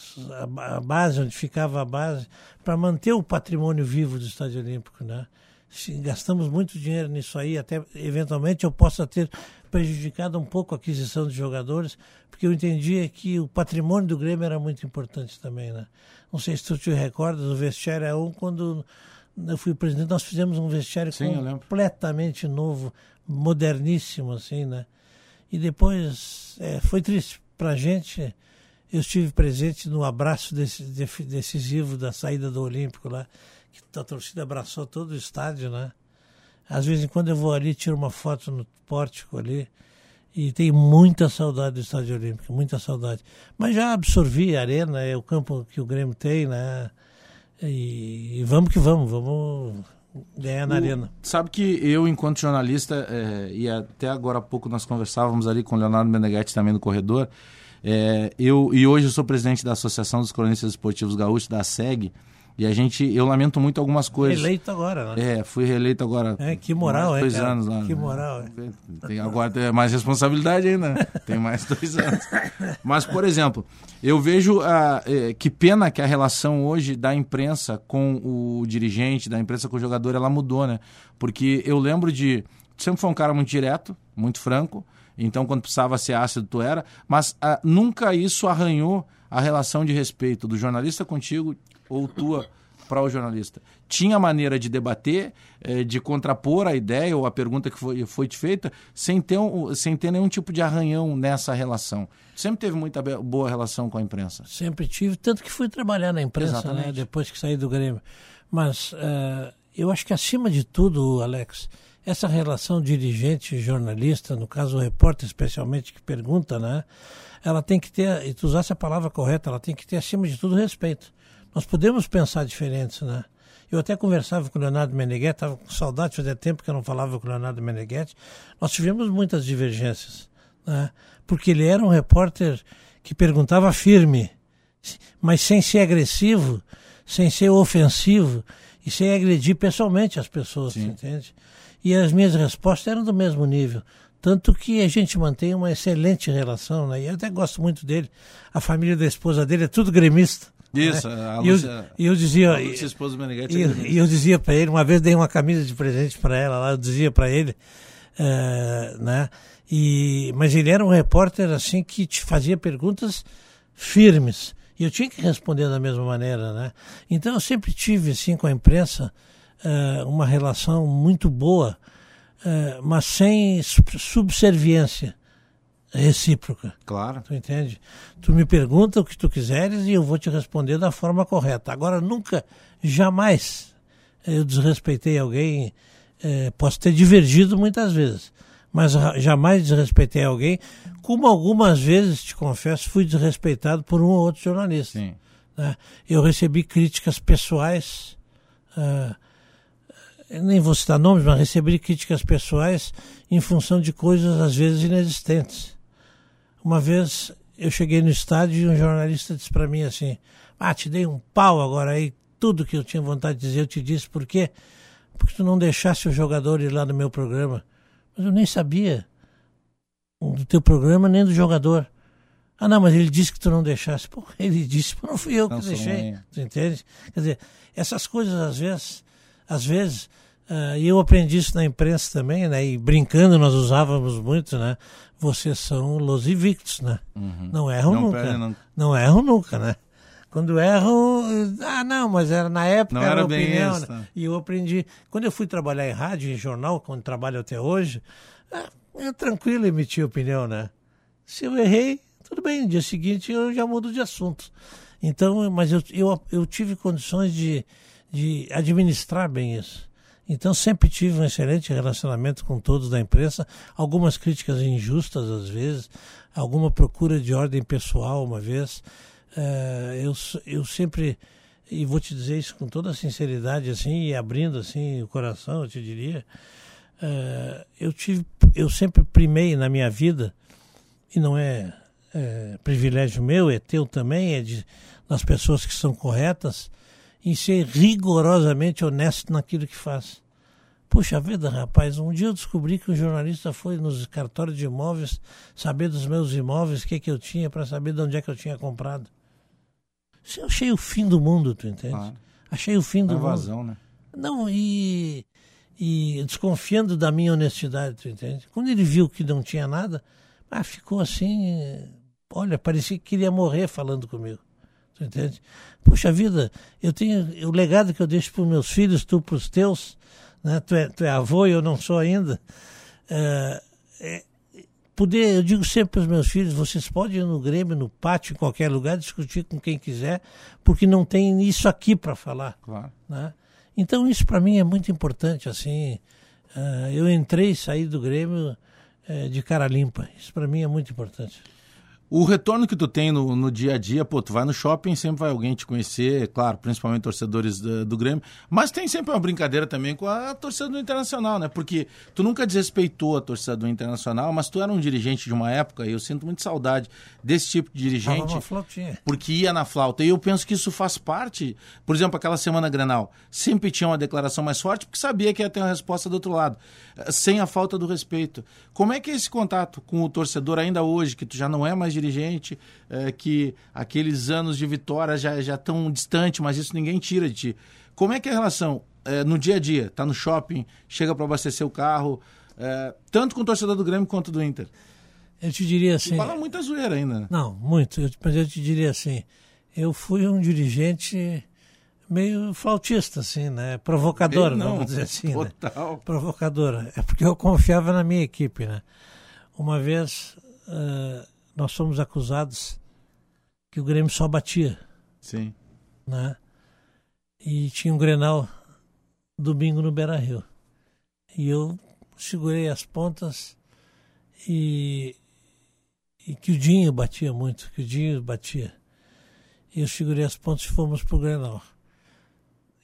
a, a base, onde ficava a base, para manter o patrimônio vivo do Estádio Olímpico, né? Gastamos muito dinheiro nisso aí, até eventualmente eu possa ter prejudicado um pouco a aquisição de jogadores, porque eu entendia que o patrimônio do Grêmio era muito importante também, né? Não sei se tu te recordas, o vestiário é um quando eu fui presidente, nós fizemos um vestiário Sim, completamente novo, moderníssimo, assim, né? E depois é, foi triste pra gente. Eu estive presente no abraço desse, decisivo da saída do Olímpico lá, que a torcida abraçou todo o estádio, né? Às vezes, quando eu vou ali, tiro uma foto no pórtico ali e tenho muita saudade do Estádio Olímpico, muita saudade. Mas já absorvi a arena, é o campo que o Grêmio tem, né? E, e vamos que vamos, vamos ganhar na O- arena. Sabe que eu, enquanto jornalista, é, e até agora há pouco nós conversávamos ali com o Leonardo Meneghetti também no corredor, é, eu, e hoje eu sou presidente da Associação dos Cronistas Esportivos Gaúchos, da SEG, e a gente, eu lamento muito algumas coisas. Eleito agora, né? É, fui reeleito agora. É, que moral, mais é, dois cara? anos lá. Que né? moral, é. Tem, agora tem mais responsabilidade ainda. né? Tem mais dois anos. Mas, por exemplo, eu vejo ah, eh, que pena que a relação hoje da imprensa com o dirigente, da imprensa com o jogador, ela mudou, né? Porque eu lembro de. Sempre foi um cara muito direto, muito franco. Então, quando precisava ser ácido, tu era. Mas ah, nunca isso arranhou a relação de respeito do jornalista contigo ou tua para o jornalista. Tinha maneira de debater, eh, de contrapor a ideia ou a pergunta que foi, foi te feita, sem ter, um- sem ter nenhum tipo de arranhão nessa relação. Sempre teve muita boa relação com a imprensa. Sempre tive, tanto que fui trabalhar na imprensa, né, depois que saí do Grêmio. Mas eh, eu acho que acima de tudo, Alex, essa relação dirigente-jornalista, no caso o repórter especialmente que pergunta, né? Ela tem que ter, e tu usasse a palavra correta, ela tem que ter acima de tudo respeito. Nós podemos pensar diferentes, né? Eu até conversava com o Leonardo Meneghetti, estava com saudade, fazia tempo que eu não falava com o Leonardo Meneghetti. Nós tivemos muitas divergências, né? Porque ele era um repórter que perguntava firme, mas sem ser agressivo, sem ser ofensivo e sem agredir pessoalmente as pessoas, entende? E as minhas respostas eram do mesmo nível. Tanto que a gente mantém uma excelente relação, né? E eu até gosto muito dele. A família da esposa dele é tudo gremista. Isso, né? a E eu, Lúcia- e eu dizia, A Lúcia, esposa do Meneghetti, e, é e eu dizia para ele, uma vez dei uma camisa de presente para ela lá, eu dizia para ele, eh, né? E, mas ele era um repórter assim que te fazia perguntas firmes e eu tinha que responder da mesma maneira, né? Então eu sempre tive assim com a imprensa eh, uma relação muito boa, eh, mas sem sub- subserviência. Recíproca. Claro. Tu entende? Tu me pergunta o que tu quiseres e eu vou te responder da forma correta. Agora, nunca, jamais eu desrespeitei alguém. Eh, posso ter divergido muitas vezes, mas jamais desrespeitei alguém, como algumas vezes, te confesso, fui desrespeitado por um ou outro jornalista. Sim. Né? Eu recebi críticas pessoais, uh, nem vou citar nomes, mas recebi críticas pessoais em função de coisas às vezes inexistentes. Uma vez eu cheguei no estádio e um jornalista disse para mim assim: Ah, te dei um pau agora aí, tudo que eu tinha vontade de dizer eu te disse, por quê? Porque tu não deixasse o jogador ir lá no meu programa. Mas eu nem sabia do teu programa nem do jogador. Ah, não, mas ele disse que tu não deixasse. Pô, ele disse, não fui eu que não deixei. Tu entende? Quer dizer, essas coisas às vezes, às vezes, uh, e eu aprendi isso na imprensa também, né? E brincando nós usávamos muito, né? Vocês são los invictos, né? Uhum. Não erram não nunca. Não... não erram nunca, né? Quando erram, ah, não, mas era na época, não era, era bem opinião. Né? E eu aprendi. Quando eu fui trabalhar em rádio, em jornal, quando trabalho até hoje, é, é tranquilo emitir opinião, né? Se eu errei, tudo bem, no dia seguinte eu já mudo de assunto. Então, mas eu, eu, eu tive condições de, de administrar bem isso. Então sempre tive um excelente relacionamento com todos da imprensa, algumas críticas injustas às vezes, alguma procura de ordem pessoal uma vez. Uh, eu, eu sempre, e vou te dizer isso com toda sinceridade assim, e abrindo assim o coração, eu te diria, uh, eu tive, eu sempre primei na minha vida, e não é é, privilégio meu, é teu também, é de, das pessoas que são corretas, em ser rigorosamente honesto naquilo que faz. Puxa vida, rapaz, um dia eu descobri que um jornalista foi nos cartórios de imóveis saber dos meus imóveis, o que, que eu tinha, para saber de onde é que eu tinha comprado. Isso eu achei o fim do mundo, tu entende? Achei o fim do Evasão, mundo. né? Não, e, e desconfiando da minha honestidade, tu entende? Quando ele viu que não tinha nada, ah, ficou assim Olha, parecia que queria morrer falando comigo. Entende? Puxa vida, eu tenho o legado que eu deixo para os meus filhos, tu para os teus, né? tu, é, tu é avô e eu não sou ainda. É, é, poder, eu digo sempre para os meus filhos, vocês podem ir no Grêmio, no pátio, em qualquer lugar, discutir com quem quiser, porque não tem isso aqui para falar. Claro. Né? Então isso para mim é muito importante, assim. Uh, eu entrei e saí do Grêmio uh, de cara limpa. Isso para mim é muito importante. O retorno que tu tem no, no, dia a dia, pô, tu vai no shopping, sempre vai alguém te conhecer, claro, principalmente torcedores do, do, Grêmio, mas tem sempre uma brincadeira também com a torcida do Internacional, né? Porque tu nunca desrespeitou a torcida do Internacional, mas tu era um dirigente de uma época, e eu sinto muito saudade desse tipo de dirigente. Porque ia na flauta. E eu penso que isso faz parte, por exemplo, aquela semana Grenal, sempre tinha uma declaração mais forte, porque sabia que ia ter uma resposta do outro lado, sem a falta do respeito. Como é que é esse contato com o torcedor ainda hoje, que tu já não é mais dirigente, é, que aqueles anos de vitória já já tão distante, mas isso ninguém tira de ti. Como é que é a relação é, no dia a dia? Tá no shopping, chega para abastecer o carro, é, tanto com o torcedor do Grêmio quanto do Inter? Eu te diria assim. fala muita zoeira ainda. Né? Não, muito. Eu, mas eu te diria assim. Eu fui um dirigente meio flautista, assim, né? Provocador, não, vamos dizer assim. Né? Total. Né? Provocador. É porque eu confiava na minha equipe, né? Uma vez. Uh, nós fomos acusados que o Grêmio só batia. Sim. Né? E tinha um Grenal domingo no Beira Rio. E eu segurei as pontas e, e que o Dinho batia muito, que o Dinho batia. E eu segurei as pontas e fomos pro Grenal.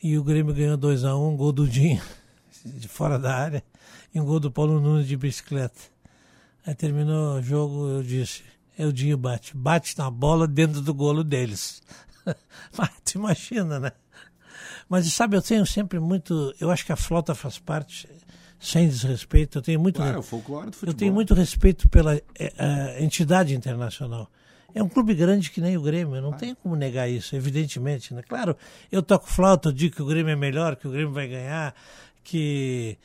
E o Grêmio ganhou 2 a 1 um, gol do Dinho, de fora da área, e um gol do Paulo Nunes de bicicleta. Aí terminou o jogo, eu disse, é o Dinho bate. Bate na bola dentro do golo deles. Mas tu imagina, né? Mas sabe, eu tenho sempre muito. Eu acho que a flauta faz parte, sem desrespeito. Eu tenho muito. Claro, o folclore do futebol. Eu tenho muito respeito pela é, entidade internacional. É um clube grande que nem o Grêmio, eu não ah. tenho como negar isso, evidentemente. Né? Claro, eu toco flauta, eu digo que o Grêmio é melhor, que o Grêmio vai ganhar, que,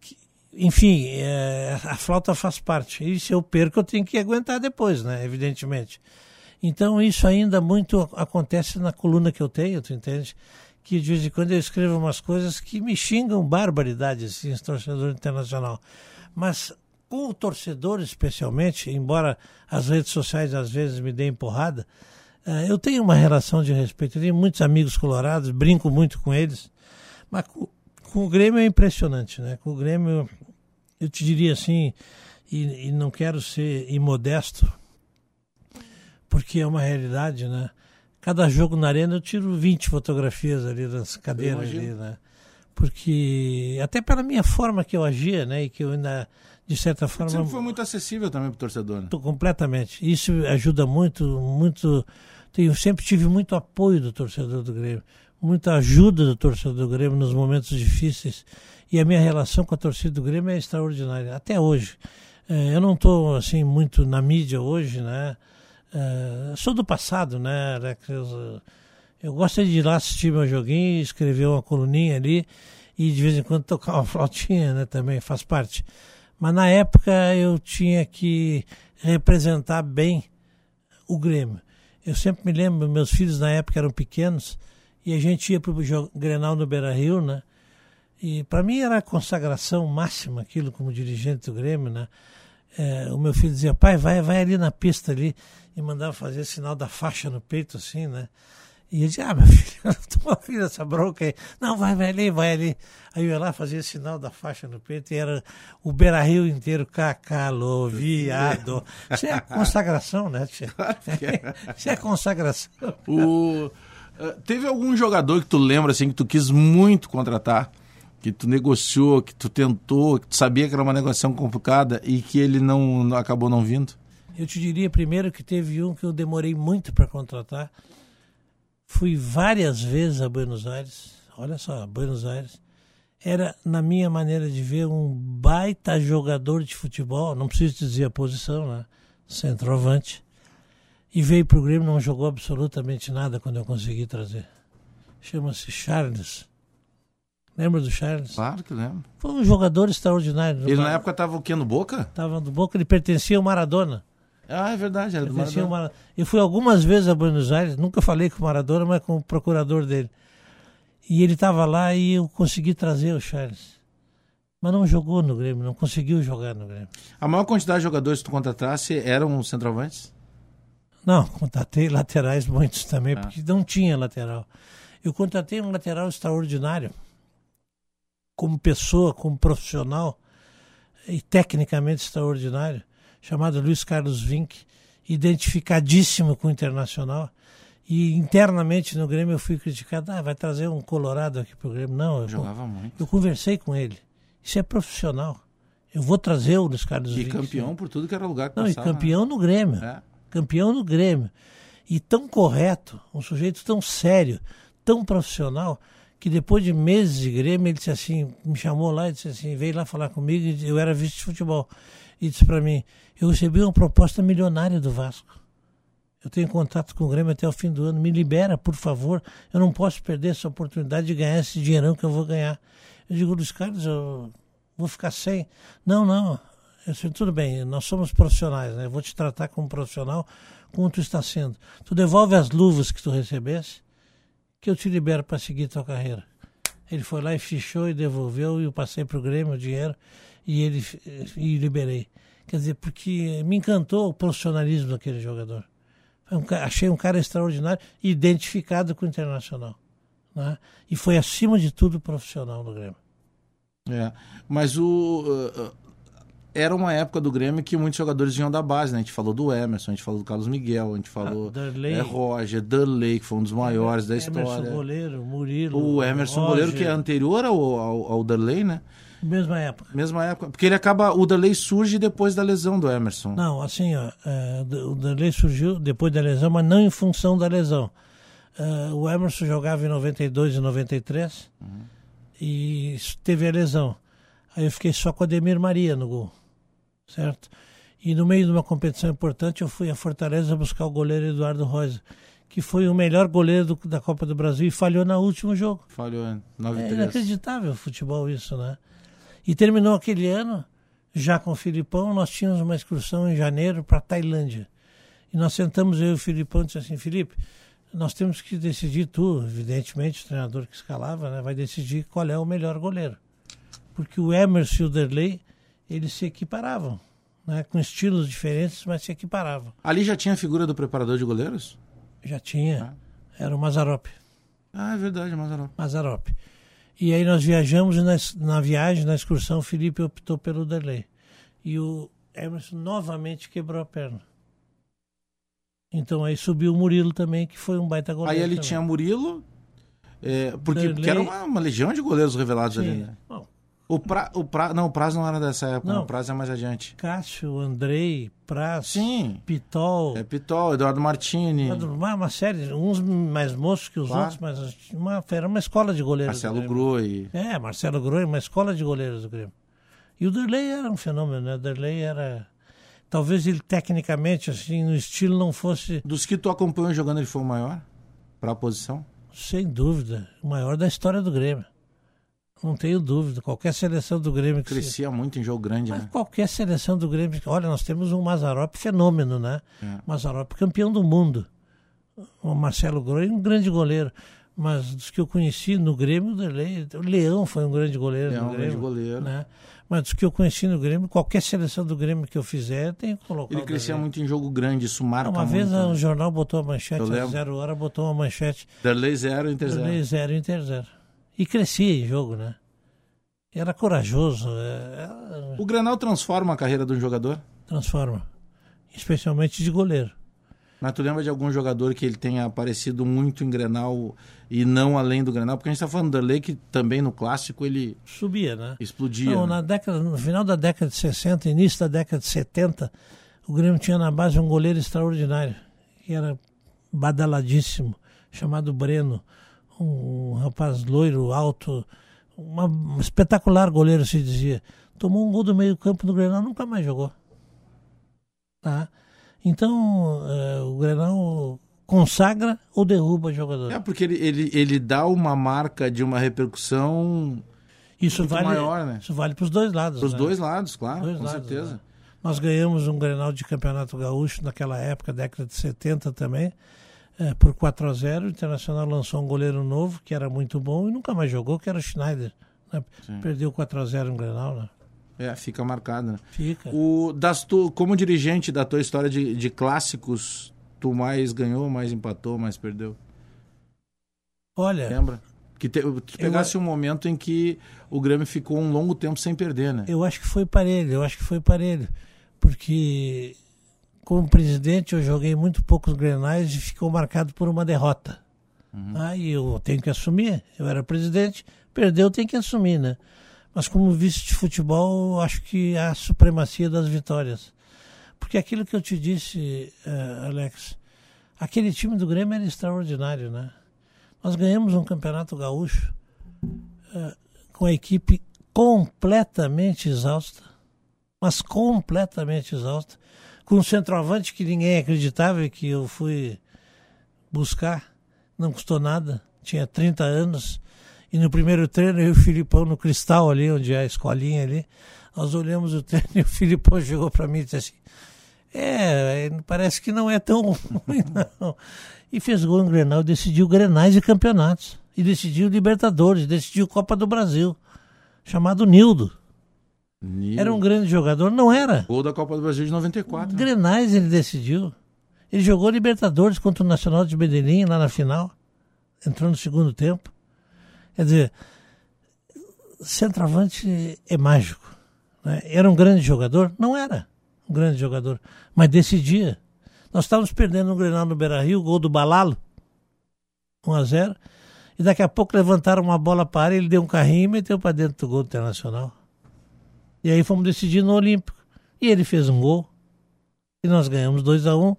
que enfim, é, a flauta faz parte. E se eu perco, eu tenho que aguentar depois, né? Evidentemente. Então, isso ainda muito acontece na coluna que eu tenho, tu entende? Que de vez em quando eu escrevo umas coisas que me xingam barbaridades, assim, esse torcedor internacional. Mas com o torcedor especialmente, embora as redes sociais às vezes me deem porrada, uh, eu tenho uma relação de respeito. Eu tenho muitos amigos colorados, brinco muito com eles, mas com, o Grêmio é impressionante, né? Com o Grêmio, eu te diria assim, e, e não quero ser imodesto, porque é uma realidade, né? Cada jogo na arena eu tiro 20 fotografias ali das cadeiras ali, né? Porque até pela minha forma que eu agia, né, e que eu ainda de certa forma Sempre foi muito acessível também para o torcedor. Né? Completamente. Isso ajuda muito, muito. Eu sempre tive muito apoio do torcedor do Grêmio, muita ajuda do torcedor do Grêmio nos momentos difíceis. E a minha relação com a torcida do Grêmio é extraordinária, até hoje. É, eu não estou assim muito na mídia hoje, né? É, sou do passado, né, eu gosto de ir lá assistir meu joguinho, escrever uma coluninha ali e de vez em quando tocar uma flautinha, né? Também faz parte. Mas na época eu tinha que representar bem o Grêmio. Eu sempre me lembro, meus filhos na época eram pequenos e a gente ia para o Grenal no Beira Rio, né? E para mim era a consagração máxima aquilo como dirigente do Grêmio, né? É, o meu filho dizia, pai, vai, vai ali na pista ali, e mandava fazer sinal da faixa no peito, assim, né? E eu dizia, ah, meu filho, toma filho essa bronca aí. Não, vai, vai ali, vai ali. Aí eu ia lá, fazia sinal da faixa no peito e era o Beira Rio inteiro, cacalo, viado. Isso é consagração, né, tia? Isso é consagração. O... Uh, teve algum jogador que tu lembra, assim, que tu quis muito contratar? que tu negociou, que tu tentou, que tu sabia que era uma negociação complicada e que ele não acabou não vindo? Eu te diria primeiro que teve um que eu demorei muito para contratar. Fui várias vezes a Buenos Aires. Olha só, Buenos Aires. Era, na minha maneira de ver, um baita jogador de futebol. Não preciso dizer a posição, né? Centroavante. E veio para o Grêmio, não jogou absolutamente nada quando eu consegui trazer. Chama-se Charles. Lembra do Charles? Claro que lembro. Foi um jogador extraordinário. Ele na época estava o quê? No Boca? Estava no Boca, ele pertencia ao Maradona. Ah, é verdade, era do Maradona. Mar... Eu fui algumas vezes a Buenos Aires, nunca falei com o Maradona, mas com o procurador dele. E ele estava lá e eu consegui trazer o Charles. Mas não jogou no Grêmio, não conseguiu jogar no Grêmio. A maior quantidade de jogadores que tu contratasse eram centroavantes? Não, contratei laterais muitos também, ah. porque não tinha lateral. Eu contratei um lateral extraordinário como pessoa, como profissional e tecnicamente extraordinário, chamado Luiz Carlos Vinck, identificadíssimo com o Internacional. E internamente no Grêmio eu fui criticado, ah, vai trazer um Colorado aqui para o Grêmio. Não, eu jogava muito. Eu conversei com ele. Isso é profissional. Eu vou trazer o Luiz Carlos Vinck. E campeão por tudo que era lugar que Não, passava, e campeão né? no Grêmio. É. Campeão no Grêmio. E tão correto, um sujeito tão sério, tão profissional, que depois de meses de Grêmio, ele disse assim, me chamou lá e disse assim, veio lá falar comigo, eu era vice de futebol, e disse para mim, eu recebi uma proposta milionária do Vasco. Eu tenho contato com o Grêmio até o fim do ano, me libera, por favor, eu não posso perder essa oportunidade de ganhar esse dinheirão que eu vou ganhar. Eu digo, Luiz Carlos, eu vou ficar sem. Não, não, eu disse, tudo bem, nós somos profissionais, né? eu vou te tratar como profissional, como tu está sendo. Tu devolve as luvas que tu recebesse, que eu te libero para seguir tua carreira. Ele foi lá e fichou e devolveu e eu passei para o Grêmio o dinheiro e ele e liberei. Quer dizer, porque me encantou o profissionalismo daquele jogador. Um, achei um cara extraordinário, identificado com o Internacional. Né? E foi, acima de tudo, profissional no Grêmio. É, mas o, uh, era uma época do Grêmio que muitos jogadores vinham da base, né? A gente falou do Emerson, a gente falou do Carlos Miguel, a gente falou ah, é, Roger, Darley, que foi um dos maiores da história. Emerson goleiro, Murilo. O Emerson Roger. goleiro que é anterior ao, ao, ao Darley, né? Mesma época. Mesma época. Porque ele acaba. O Darley surge depois da lesão do Emerson. Não, assim, ó, é, o Darley surgiu depois da lesão, mas não em função da lesão. Uh, o Emerson jogava em 92 e 93 uhum. e teve a lesão. Aí eu fiquei só com o Ademir Maria no gol certo? E no meio de uma competição importante, eu fui a Fortaleza buscar o goleiro Eduardo Rosa, que foi o melhor goleiro do, da Copa do Brasil e falhou no último jogo. Falhou, 9 É inacreditável o futebol isso, né? E terminou aquele ano, já com o Filipão, nós tínhamos uma excursão em janeiro para Tailândia. E nós sentamos, eu e o Filipão, e disse assim, Felipe, nós temos que decidir, tu, evidentemente, o treinador que escalava, né, vai decidir qual é o melhor goleiro. Porque o Emerson e o eles se equiparavam, né? com estilos diferentes, mas se equiparavam. Ali já tinha a figura do preparador de goleiros? Já tinha. Era o Mazarop. Ah, é verdade, Mazarop. Mazarop. E aí nós viajamos e na, na viagem, na excursão, o Felipe optou pelo Derlei. E o Emerson novamente quebrou a perna. Então aí subiu o Murilo também, que foi um baita goleiro. Aí ele também. tinha Murilo, é, porque, porque era uma, uma legião de goleiros revelados Sim. ali, né? Bom, O pra, o pra, não, o Praz não era dessa época, Não. o Praz é mais adiante. Cássio, Andrei, Praz, Sim. Pitol. É Pitol, Eduardo Martini, Uma, uma série, uns mais moços que os Claro. outros, mas uma, era uma escola de goleiros. do Marcelo. Groi. É, Marcelo Groi, uma escola de goleiros do Grêmio. E o Derlei era um fenômeno, né? O Derlei era. Talvez ele tecnicamente, assim, no estilo não fosse, Dos que tu acompanhou jogando, ele foi o maior? Pra posição? sem dúvida, o maior da história do Grêmio. Não tenho dúvida. Qualquer seleção do Grêmio que se- Crescia muito em jogo grande, Mas né? qualquer seleção do Grêmio. Olha, nós temos um Mazarop fenômeno, né? É. Mazarop campeão do mundo. O Marcelo Groi, um grande goleiro. Mas dos que eu conheci no Grêmio, o Derlei- Leão foi um grande goleiro. Leão, no um grande Grêmio, goleiro. Né? Mas dos que eu conheci no Grêmio, qualquer seleção do Grêmio que eu fizer, tem que colocar. Ele crescia Derlei. muito em jogo grande, isso marca Uma muito. vez né? um jornal botou a manchete, às zero hora, botou uma manchete. Derlei zero, Inter Derlei zero. zero, Inter zero. E crescia em jogo, né? Era corajoso. é- é- O Grenal transforma a carreira de um jogador? transforma. Especialmente de goleiro. Mas tu lembra de algum jogador que ele tenha aparecido muito em Grenal e não além do Grenal? Porque a gente tá falando do Derlei que também no clássico ele Subia, né? explodia. Não, né? na década, no final da década de 60, início da década de 70, o Grêmio tinha na base um goleiro extraordinário, que era badaladíssimo, chamado Breno. Um rapaz loiro, alto, uma- um espetacular goleiro, se dizia. Tomou um gol do meio campo do Grenal, nunca mais jogou. Tá? Então, eh, o Grenal consagra ou derruba jogador. É, porque ele, ele, ele dá uma marca de uma repercussão Isso muito vale, maior, né? isso vale para os dois lados. Dos né? dois lados, claro, Dois com lados, certeza. né? Nós ganhamos um Grenal de Campeonato Gaúcho naquela época, década de 70 também, eh, por 4 a 0 O Internacional lançou um goleiro novo, que era muito bom, e nunca mais jogou, que era o Schneider. né? Perdeu 4 a 0 no Grenal, né? É, fica marcado, né? Fica. O, das tu, como dirigente da tua história de, de clássicos, tu mais ganhou, mais empatou, mais perdeu? Olha, Lembra? Que te, tu pegasse um momento em que o Grêmio ficou um longo tempo sem perder, né? eu acho que foi parelho, eu acho que foi parelho. Porque, como presidente, eu joguei muito poucos Grenais e ficou marcado por uma derrota. Aí eu tenho que assumir. Eu era presidente, perdeu, tem que assumir, né? Mas como vice de futebol, acho que há a supremacia das vitórias. Porque aquilo que eu te disse, eh, Alex, aquele time do Grêmio era extraordinário, né? Nós ganhamos um campeonato gaúcho eh, com a equipe completamente exausta, mas completamente exausta, com um centroavante que ninguém acreditava que eu fui buscar, não custou nada, tinha 30 anos, e no primeiro treino eu e o Filipão no Cristal ali, onde é a escolinha ali, nós olhamos o treino e o Filipão chegou para mim e disse assim, é, parece que não é tão ruim não. E fez gol em Grenal, decidiu Grenais e campeonatos, e decidiu Libertadores, decidiu Copa do Brasil, chamado Nildo. Era um grande jogador? Não era. Gol da Copa do Brasil de 94. né? Grenais ele decidiu. Ele jogou Libertadores contra o Nacional de Medellín lá na final. Entrou no segundo tempo. Quer dizer, centroavante é mágico. né? Era um grande jogador? Não era um grande jogador, mas decidia. Nós estávamos perdendo um Grenal no Beira-Rio, gol do Balalo, 1 a 0 e daqui a pouco levantaram uma bola para a área, ele deu um carrinho e meteu para dentro do gol do Internacional. E aí fomos decidir no Olímpico. E ele fez um gol. E nós ganhamos 2 a 1 um,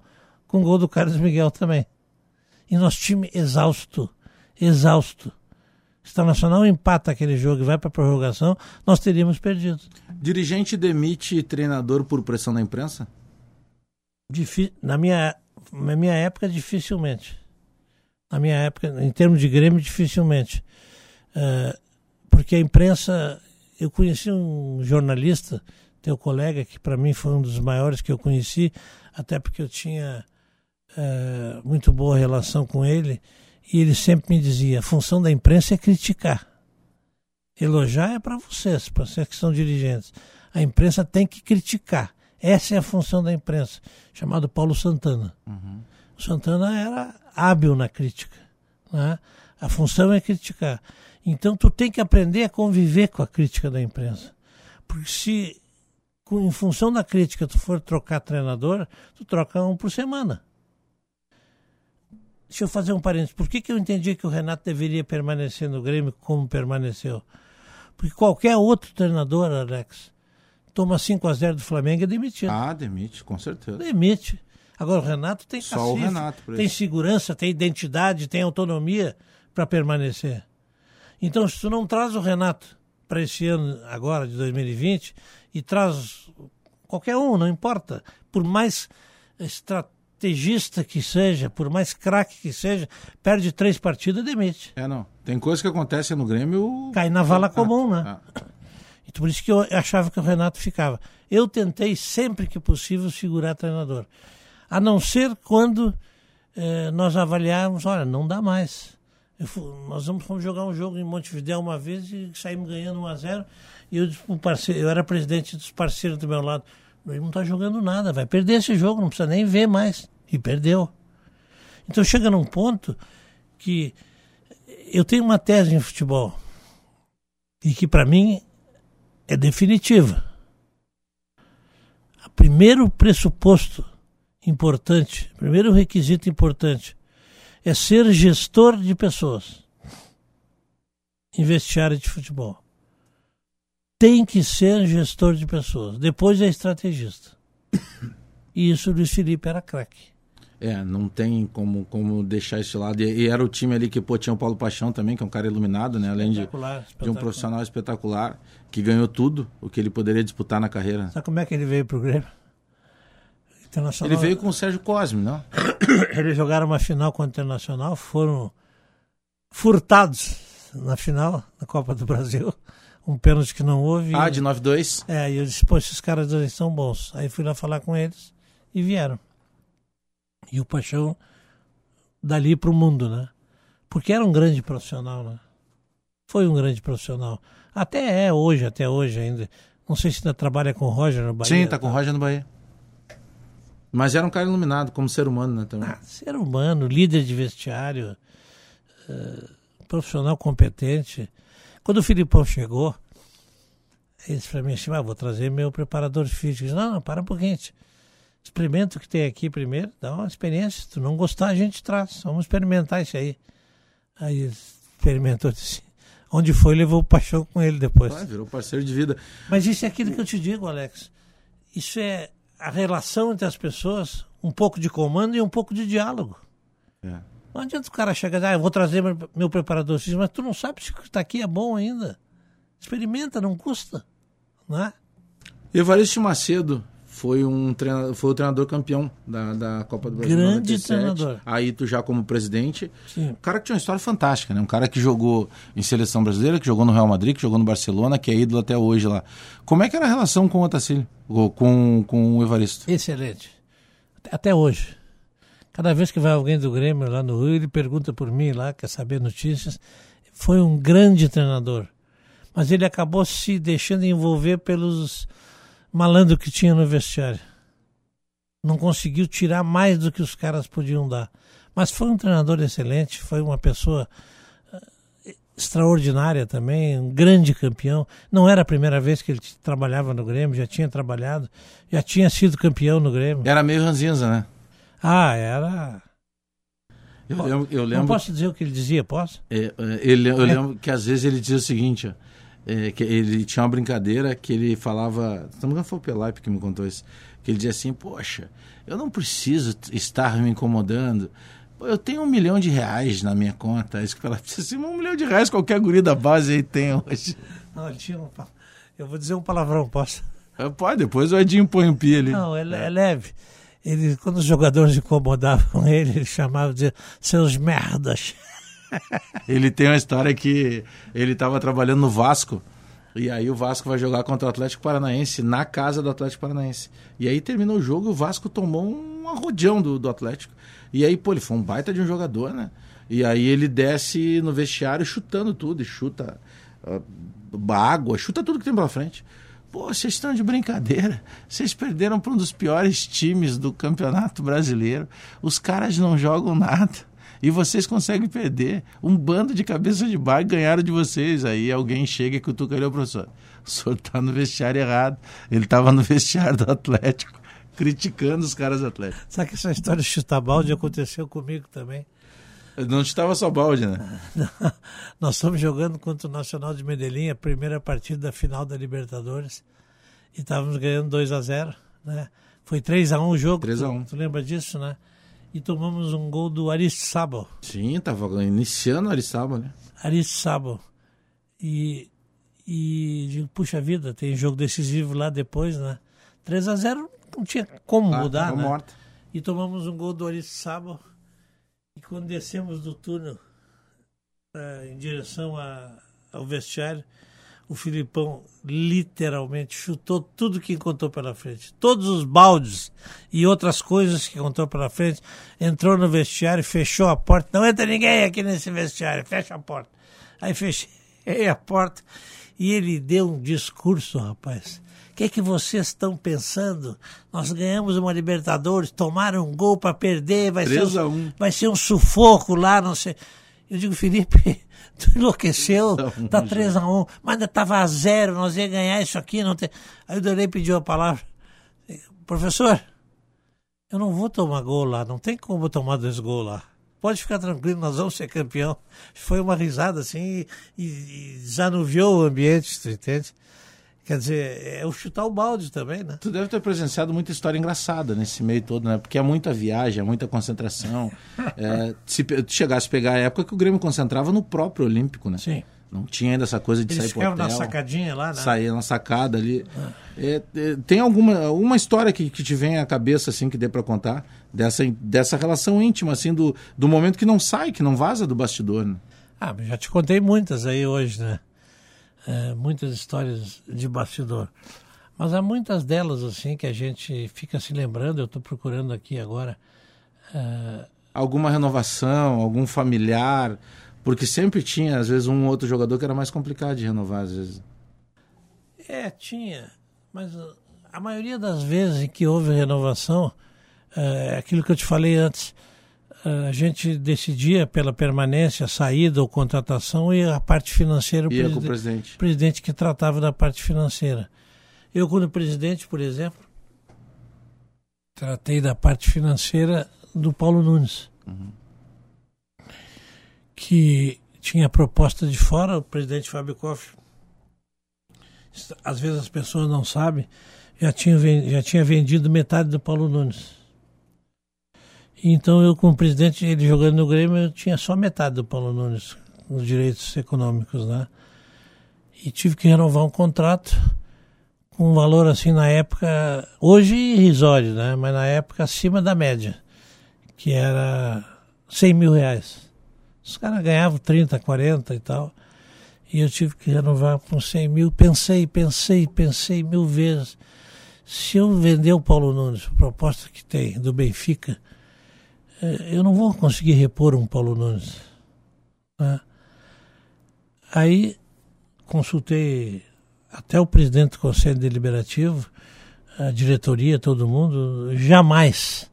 com o gol do Carlos Miguel também. E nosso time exausto, exausto. Se o Internacional empata aquele jogo e vai para a prorrogação, nós teríamos perdido. Dirigente demite treinador por pressão da imprensa? Difi na, minha, na minha época, dificilmente. Na minha época, em termos de Grêmio, dificilmente. Eh, porque a imprensa. Eu conheci um jornalista, teu colega, que para mim foi um dos maiores que eu conheci, até porque eu tinha eh, muito boa relação com ele, e ele sempre me dizia: a função da imprensa é criticar. Elogiar é para vocês, para vocês que são dirigentes. A imprensa tem que criticar. Essa é a função da imprensa, chamado Paulo Santana. Uhum. O Santana era hábil na crítica. Né? A função é criticar. Então tu tem que aprender a conviver com a crítica da imprensa. Porque se em função da crítica tu for trocar treinador, tu troca um por semana. Deixa eu fazer um parênteses. Por que, que eu entendi que o Renato deveria permanecer no Grêmio como permaneceu? Porque qualquer outro treinador, Alex, toma 5 a 0 do Flamengo e é demitido. Ah, demite, com certeza. Demite. Agora o Renato tem Só cacife, o Renato tem segurança, tem identidade, tem autonomia para permanecer. Então, se tu não traz o Renato para esse ano agora de 2020 e traz qualquer um, não importa, por mais estrategista que seja, por mais craque que seja, perde três partidas, demite. É, não. Tem coisas que acontecem no Grêmio. Cai na vala comum, né? Ah. Então, por isso que eu achava que o Renato ficava. Eu tentei sempre que possível segurar treinador. A não ser quando eh, nós avaliarmos, olha, não dá mais. Fui, nós vamos, vamos, jogar um jogo em Montevideo uma vez e saímos ganhando 1 a 0 e eu, um parceiro, eu era presidente dos parceiros do meu lado. Ele não está jogando nada, vai perder esse jogo, não precisa nem ver mais. E perdeu. Então chega num ponto que eu tenho uma tese em futebol e que para mim é definitiva. O primeiro pressuposto importante, primeiro requisito importante é ser gestor de pessoas em vestiário de futebol. Tem que ser gestor de pessoas. Depois é estrategista. E isso o Luiz Felipe era craque. É, não tem como, como deixar esse lado. E, e, era o time ali que pô, tinha o Paulo Paixão também, que é um cara iluminado, né? Além de, de um profissional espetacular, que ganhou tudo o que ele poderia disputar na carreira. Sabe como é que ele veio pro Grêmio? Ele veio com o Sérgio Cosme, não? Eles jogaram uma final com o Internacional, foram furtados na final da Copa do Brasil. Um pênalti que não houve. Ah, de 9-2? É, e eu disse, pô, esses caras são bons. Aí fui lá falar com eles e vieram. E o Paixão dali para o mundo, né? Porque era um grande profissional, né? Foi um grande profissional. Até é hoje, até hoje ainda. Não sei se ainda trabalha com o Roger no Bahia. Sim, tá com o tá? Roger no Bahia. Mas era um cara iluminado, como ser humano, né? Também. Ah, ser humano, líder de vestiário, uh, profissional competente. Quando o Filipão chegou, ele disse para mim assim: ah, vou trazer meu preparador físico. Disse, não, não, para um pouquinho. Experimenta o que tem aqui primeiro, dá uma experiência. Se tu não gostar, a gente traz. Vamos experimentar isso aí. Aí ele experimentou disse, onde foi, levou o paixão com ele depois. Ah, virou parceiro de vida. Mas isso é aquilo que eu te digo, Alex. Isso é a relação entre as pessoas, um pouco de comando e um pouco de diálogo. É. Não adianta o cara chegar e ah, eu vou trazer meu preparador físico, mas tu não sabe se o que está aqui é bom ainda. Experimenta, não custa. Não é? Evaristo Macedo foi um treinador, foi o treinador campeão da, da Copa do Brasil. Grande 97. treinador. Aí tu já como presidente. Sim. Um cara que tinha uma história fantástica, né? Um cara que jogou em seleção brasileira, que jogou no Real Madrid, que jogou no Barcelona, que é ídolo até hoje lá. Como é que era a relação com o Otacílio? Com, com o Evaristo? Excelente. Até hoje. Cada vez que vai alguém do Grêmio lá no Rio, ele pergunta por mim lá, quer saber notícias. Foi um grande treinador. Mas ele acabou se deixando envolver pelos malandro que tinha no vestiário. Não conseguiu tirar mais do que os caras podiam dar. Mas foi um treinador excelente, foi uma pessoa eh, extraordinária também, um grande campeão. Não era a primeira vez que ele trabalhava no Grêmio, já tinha trabalhado, já tinha sido campeão no Grêmio. Era meio ranzinza, né? Ah, era. Eu lembro, eu lembro, Não posso dizer o que ele dizia, posso? É, é ele, eu lembro que às vezes ele dizia o seguinte: ó, é, ele tinha uma brincadeira que ele falava, engano foi o Pelaipe que me contou isso, que ele dizia assim, poxa, eu não preciso estar me incomodando, eu tenho um milhão de reais na minha conta, isso que Pelaipe disse assim, um milhão de reais qualquer guri da base aí tem hoje. Não, ele tinha um, eu vou dizer um palavrão, posso? É, pode, depois o Edinho põe um pi ali. Não, é, é leve. Ele, quando os jogadores incomodavam ele, ele chamava de seus merdas ele tem uma história que ele estava trabalhando no Vasco. E aí o Vasco vai jogar contra o Atlético Paranaense na casa do Atlético Paranaense. E aí terminou o jogo e o Vasco tomou um arrodeão do, do Atlético. E aí, pô, ele foi um baita de um jogador, né? E aí ele desce no vestiário chutando tudo, e chuta uh, água, chuta tudo que tem pela frente. Pô, vocês estão de brincadeira. Vocês perderam para um dos piores times do Campeonato Brasileiro. Os caras não jogam nada. E vocês conseguem perder. Um bando de cabeça de bar ganharam de vocês. Aí alguém chega e cutuca ele, o professor. O senhor está no vestiário errado. Ele estava no vestiário do Atlético, criticando os caras atléticos. Sabe que essa história de chutar balde aconteceu comigo também? Não estava só balde, né? Nós estamos jogando contra o Nacional de Medellín, a primeira partida da final da Libertadores. E estávamos ganhando 2 a 0 né? Foi 3 a 1 o jogo. 3 a 1 tu, tu lembra disso, né? E tomamos um gol do Aristizábal. Sim, estava iniciando o Aristizábal, né? Aristizábal. E, e digo, puxa vida, tem jogo decisivo lá depois, né? 3 a 0 não tinha como ah, mudar, né? Morta. E tomamos um gol do Aristizábal e quando descemos do túnel uh, em direção a, ao vestiário, o Filipão literalmente chutou tudo que encontrou pela frente. Todos os baldes e outras coisas que encontrou pela frente. Entrou no vestiário, fechou a porta. Não entra ninguém aqui nesse vestiário, fecha a porta. Aí fechei a porta e ele deu um discurso, rapaz. O que, é que vocês estão pensando? Nós ganhamos uma Libertadores, tomaram um gol para perder, vai ser, um, vai ser um sufoco lá, não sei. Eu digo, Felipe, tu enlouqueceu, tá 3 a 1 mas ainda estava a zero, nós ia ganhar isso aqui. Não tem... Aí o Dorei pediu a palavra. Professor, eu não vou tomar gol lá, não tem como tomar dois gols lá. Pode ficar tranquilo, nós vamos ser campeão. Foi uma risada assim e, e, zanuviou o ambiente, entende? Quer dizer, é o chutar o balde também, né? Tu deve ter presenciado muita história engraçada nesse meio todo, né? Porque é muita viagem, é muita concentração. é, se chegasse a pegar a época que o Grêmio concentrava no próprio Olímpico, né? Sim. Não tinha ainda essa coisa de Eles sair pro hotel. na sacadinha lá, né? Sair na sacada ali. Ah. É, é, tem alguma uma história que, que te vem à cabeça, assim, que dê para contar? Dessa, dessa relação íntima, assim, do, do momento que não sai, que não vaza do bastidor, né? Ah, já te contei muitas aí hoje, né? É, muitas histórias de bastidor. Mas há muitas delas assim que a gente fica se lembrando, eu estou procurando aqui agora. É... Alguma renovação, algum familiar, porque sempre tinha, às vezes, um outro jogador que era mais complicado de renovar, às vezes. É, tinha, mas a maioria das vezes em que houve renovação, é aquilo que eu te falei antes, a gente decidia pela permanência, saída ou contratação e a parte financeira o, preside presidente. presidente que tratava da parte financeira. Eu, quando presidente, por exemplo, tratei da parte financeira do Paulo Nunes, uhum. que tinha proposta de fora, o presidente Fábio Koff. Às vezes as pessoas não sabem, já tinha, já tinha vendido metade do Paulo Nunes. Então eu, como presidente, ele jogando no Grêmio, eu tinha só metade do Paulo Nunes, os direitos econômicos, né? E tive que renovar um contrato com um valor assim na época, hoje irrisório, né? Mas na época acima da média, que era 100 mil reais. Os caras ganhavam 30, 40 e tal. E eu tive que renovar com 100 mil. Pensei, pensei, pensei mil vezes. Se eu vender o Paulo Nunes, a proposta que tem do Benfica, eu não vou conseguir repor um Paulo Nunes. Né? Aí consultei até o presidente do Conselho Deliberativo, a diretoria, todo mundo, jamais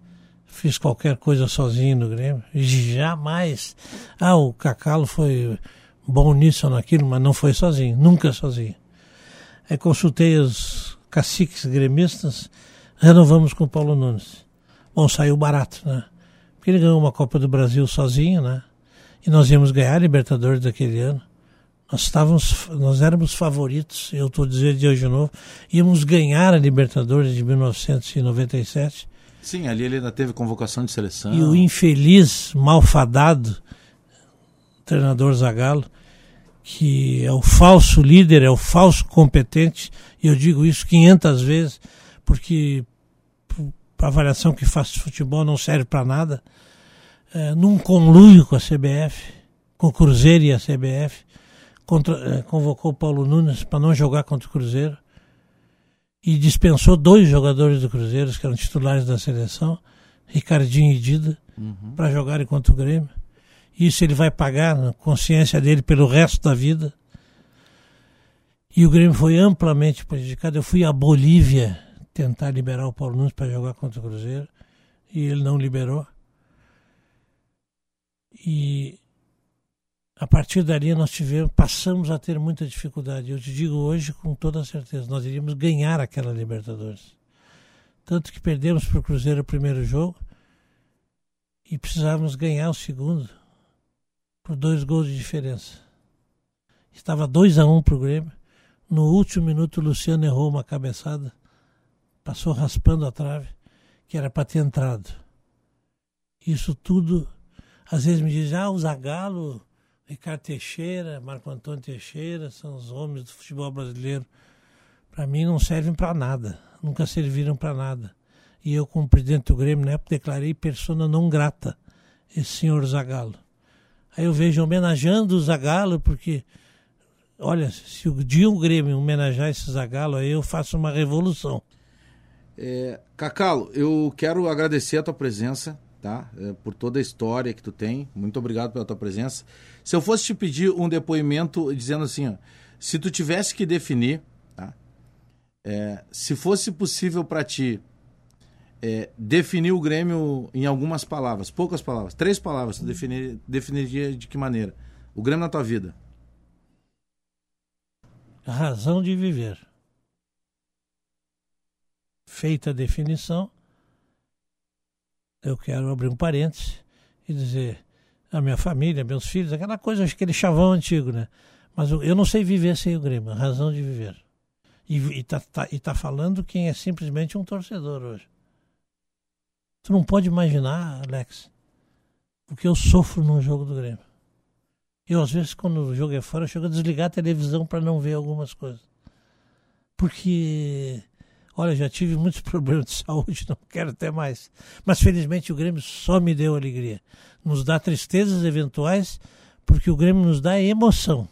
fiz qualquer coisa sozinho no Grêmio, jamais. Ah, o Cacalo foi bom nisso ou naquilo, mas não foi sozinho, nunca sozinho. Aí consultei os caciques gremistas, renovamos com o Paulo Nunes. Bom, saiu barato, né? Porque ele ganhou uma Copa do Brasil sozinho, né? E nós íamos ganhar a Libertadores daquele ano. Nós estávamos, nós éramos favoritos, eu estou dizendo de hoje de novo, íamos ganhar a Libertadores de 1997. Sim, ali ele ainda teve convocação de seleção. E o infeliz, malfadado treinador Zagallo, que é o falso líder, é o falso competente, e eu digo isso 500 vezes, porque a avaliação que faço de futebol não serve para nada, é, num conluio com a CBF, com o Cruzeiro e a CBF, contra, é, convocou o Paulo Nunes para não jogar contra o Cruzeiro e dispensou dois jogadores do Cruzeiro, que eram titulares da seleção, Ricardinho e Dida, uhum. para jogarem contra o Grêmio. Isso ele vai pagar na consciência dele pelo resto da vida. E o Grêmio foi amplamente prejudicado. Eu fui à Bolívia tentar liberar o Paulo Nunes para jogar contra o Cruzeiro e ele não liberou. E a partir dali nós tivemos, passamos a ter muita dificuldade. Eu te digo hoje com toda certeza, nós iríamos ganhar aquela Libertadores. Tanto que perdemos para o Cruzeiro o primeiro jogo e precisávamos ganhar o segundo por dois gols de diferença. Estava 2 a 1 um para o Grêmio. No último minuto, o Luciano errou uma cabeçada, passou raspando a trave, que era para ter entrado. Isso tudo, às vezes me dizem, ah, o Zagallo, Ricardo Teixeira, Marco Antônio Teixeira, são os homens do futebol brasileiro. Para mim não servem para nada, nunca serviram para nada. E eu, como presidente do Grêmio, na época, declarei persona não grata esse senhor Zagallo. Aí eu vejo homenageando o Zagallo, porque Olha, se o dia o Grêmio homenagear esse Zagallo, aí eu faço uma revolução. É, Cacalo, eu quero agradecer a tua presença, tá? É, por toda a história que tu tem. Muito obrigado pela tua presença. Se eu fosse te pedir um depoimento dizendo assim, ó, se tu tivesse que definir, tá? É, se fosse possível para ti é, definir o Grêmio em algumas palavras, poucas palavras, três palavras, tu definir, definiria de que maneira? O Grêmio na tua vida razão de viver. Feita a definição, eu quero abrir um parêntese e dizer a minha família, meus filhos, aquela coisa, aquele chavão antigo, né? Mas eu não sei viver sem o Grêmio, razão de viver. E, está tá, tá falando quem é simplesmente um torcedor hoje. Tu não pode imaginar, Alex, o que eu sofro num jogo do Grêmio. Eu, às vezes, quando o jogo é fora, eu chego a desligar a televisão para não ver algumas coisas. Porque, olha, já tive muitos problemas de saúde, não quero até mais. Mas, felizmente, o Grêmio só me deu alegria. Nos dá tristezas eventuais, porque o Grêmio nos dá emoção.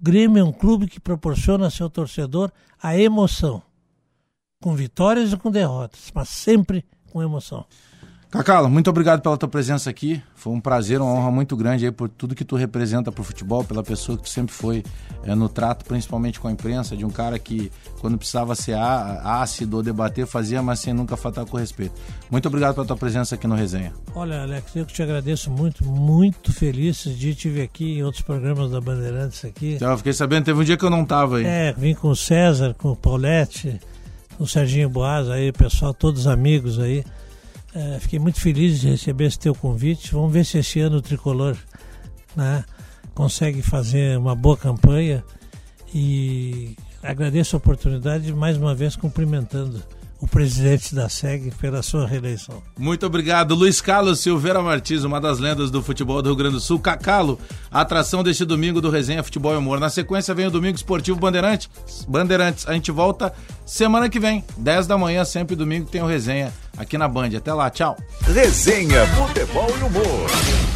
O Grêmio é um clube que proporciona ao seu torcedor a emoção. Com vitórias e com derrotas, mas sempre com emoção. Cacalo, muito obrigado pela tua presença aqui. Foi um prazer, uma honra muito grande aí por tudo que tu representa para o futebol, pela pessoa que tu sempre foi é, no trato, principalmente com a imprensa, de um cara que, quando precisava ser ácido ou debater, fazia, mas sem nunca faltar com respeito. Muito obrigado pela tua presença aqui no Resenha. Olha, Alex, eu que te agradeço muito, muito feliz de te ver aqui em outros programas da Bandeirantes aqui. Então, eu fiquei sabendo, teve um dia que eu não estava aí. É, vim com o César, com o Paulette, com o Serginho Boas aí, pessoal, todos amigos aí. É, fiquei muito feliz de receber esse teu convite. Vamos ver se esse ano o Tricolor né, consegue fazer uma boa campanha. E agradeço a oportunidade, mais uma vez cumprimentando o presidente da SEG pela sua reeleição. Muito obrigado, Luiz Carlos Silveira Martins, uma das lendas do futebol do Rio Grande do Sul. Cacalo, atração deste domingo do Resenha Futebol e Humor. Na sequência vem o Domingo Esportivo Bandeirantes. Bandeirantes, a gente volta semana que vem, 10 da manhã, sempre domingo tem o Resenha aqui na Band. Até lá, tchau. Resenha Futebol e Humor.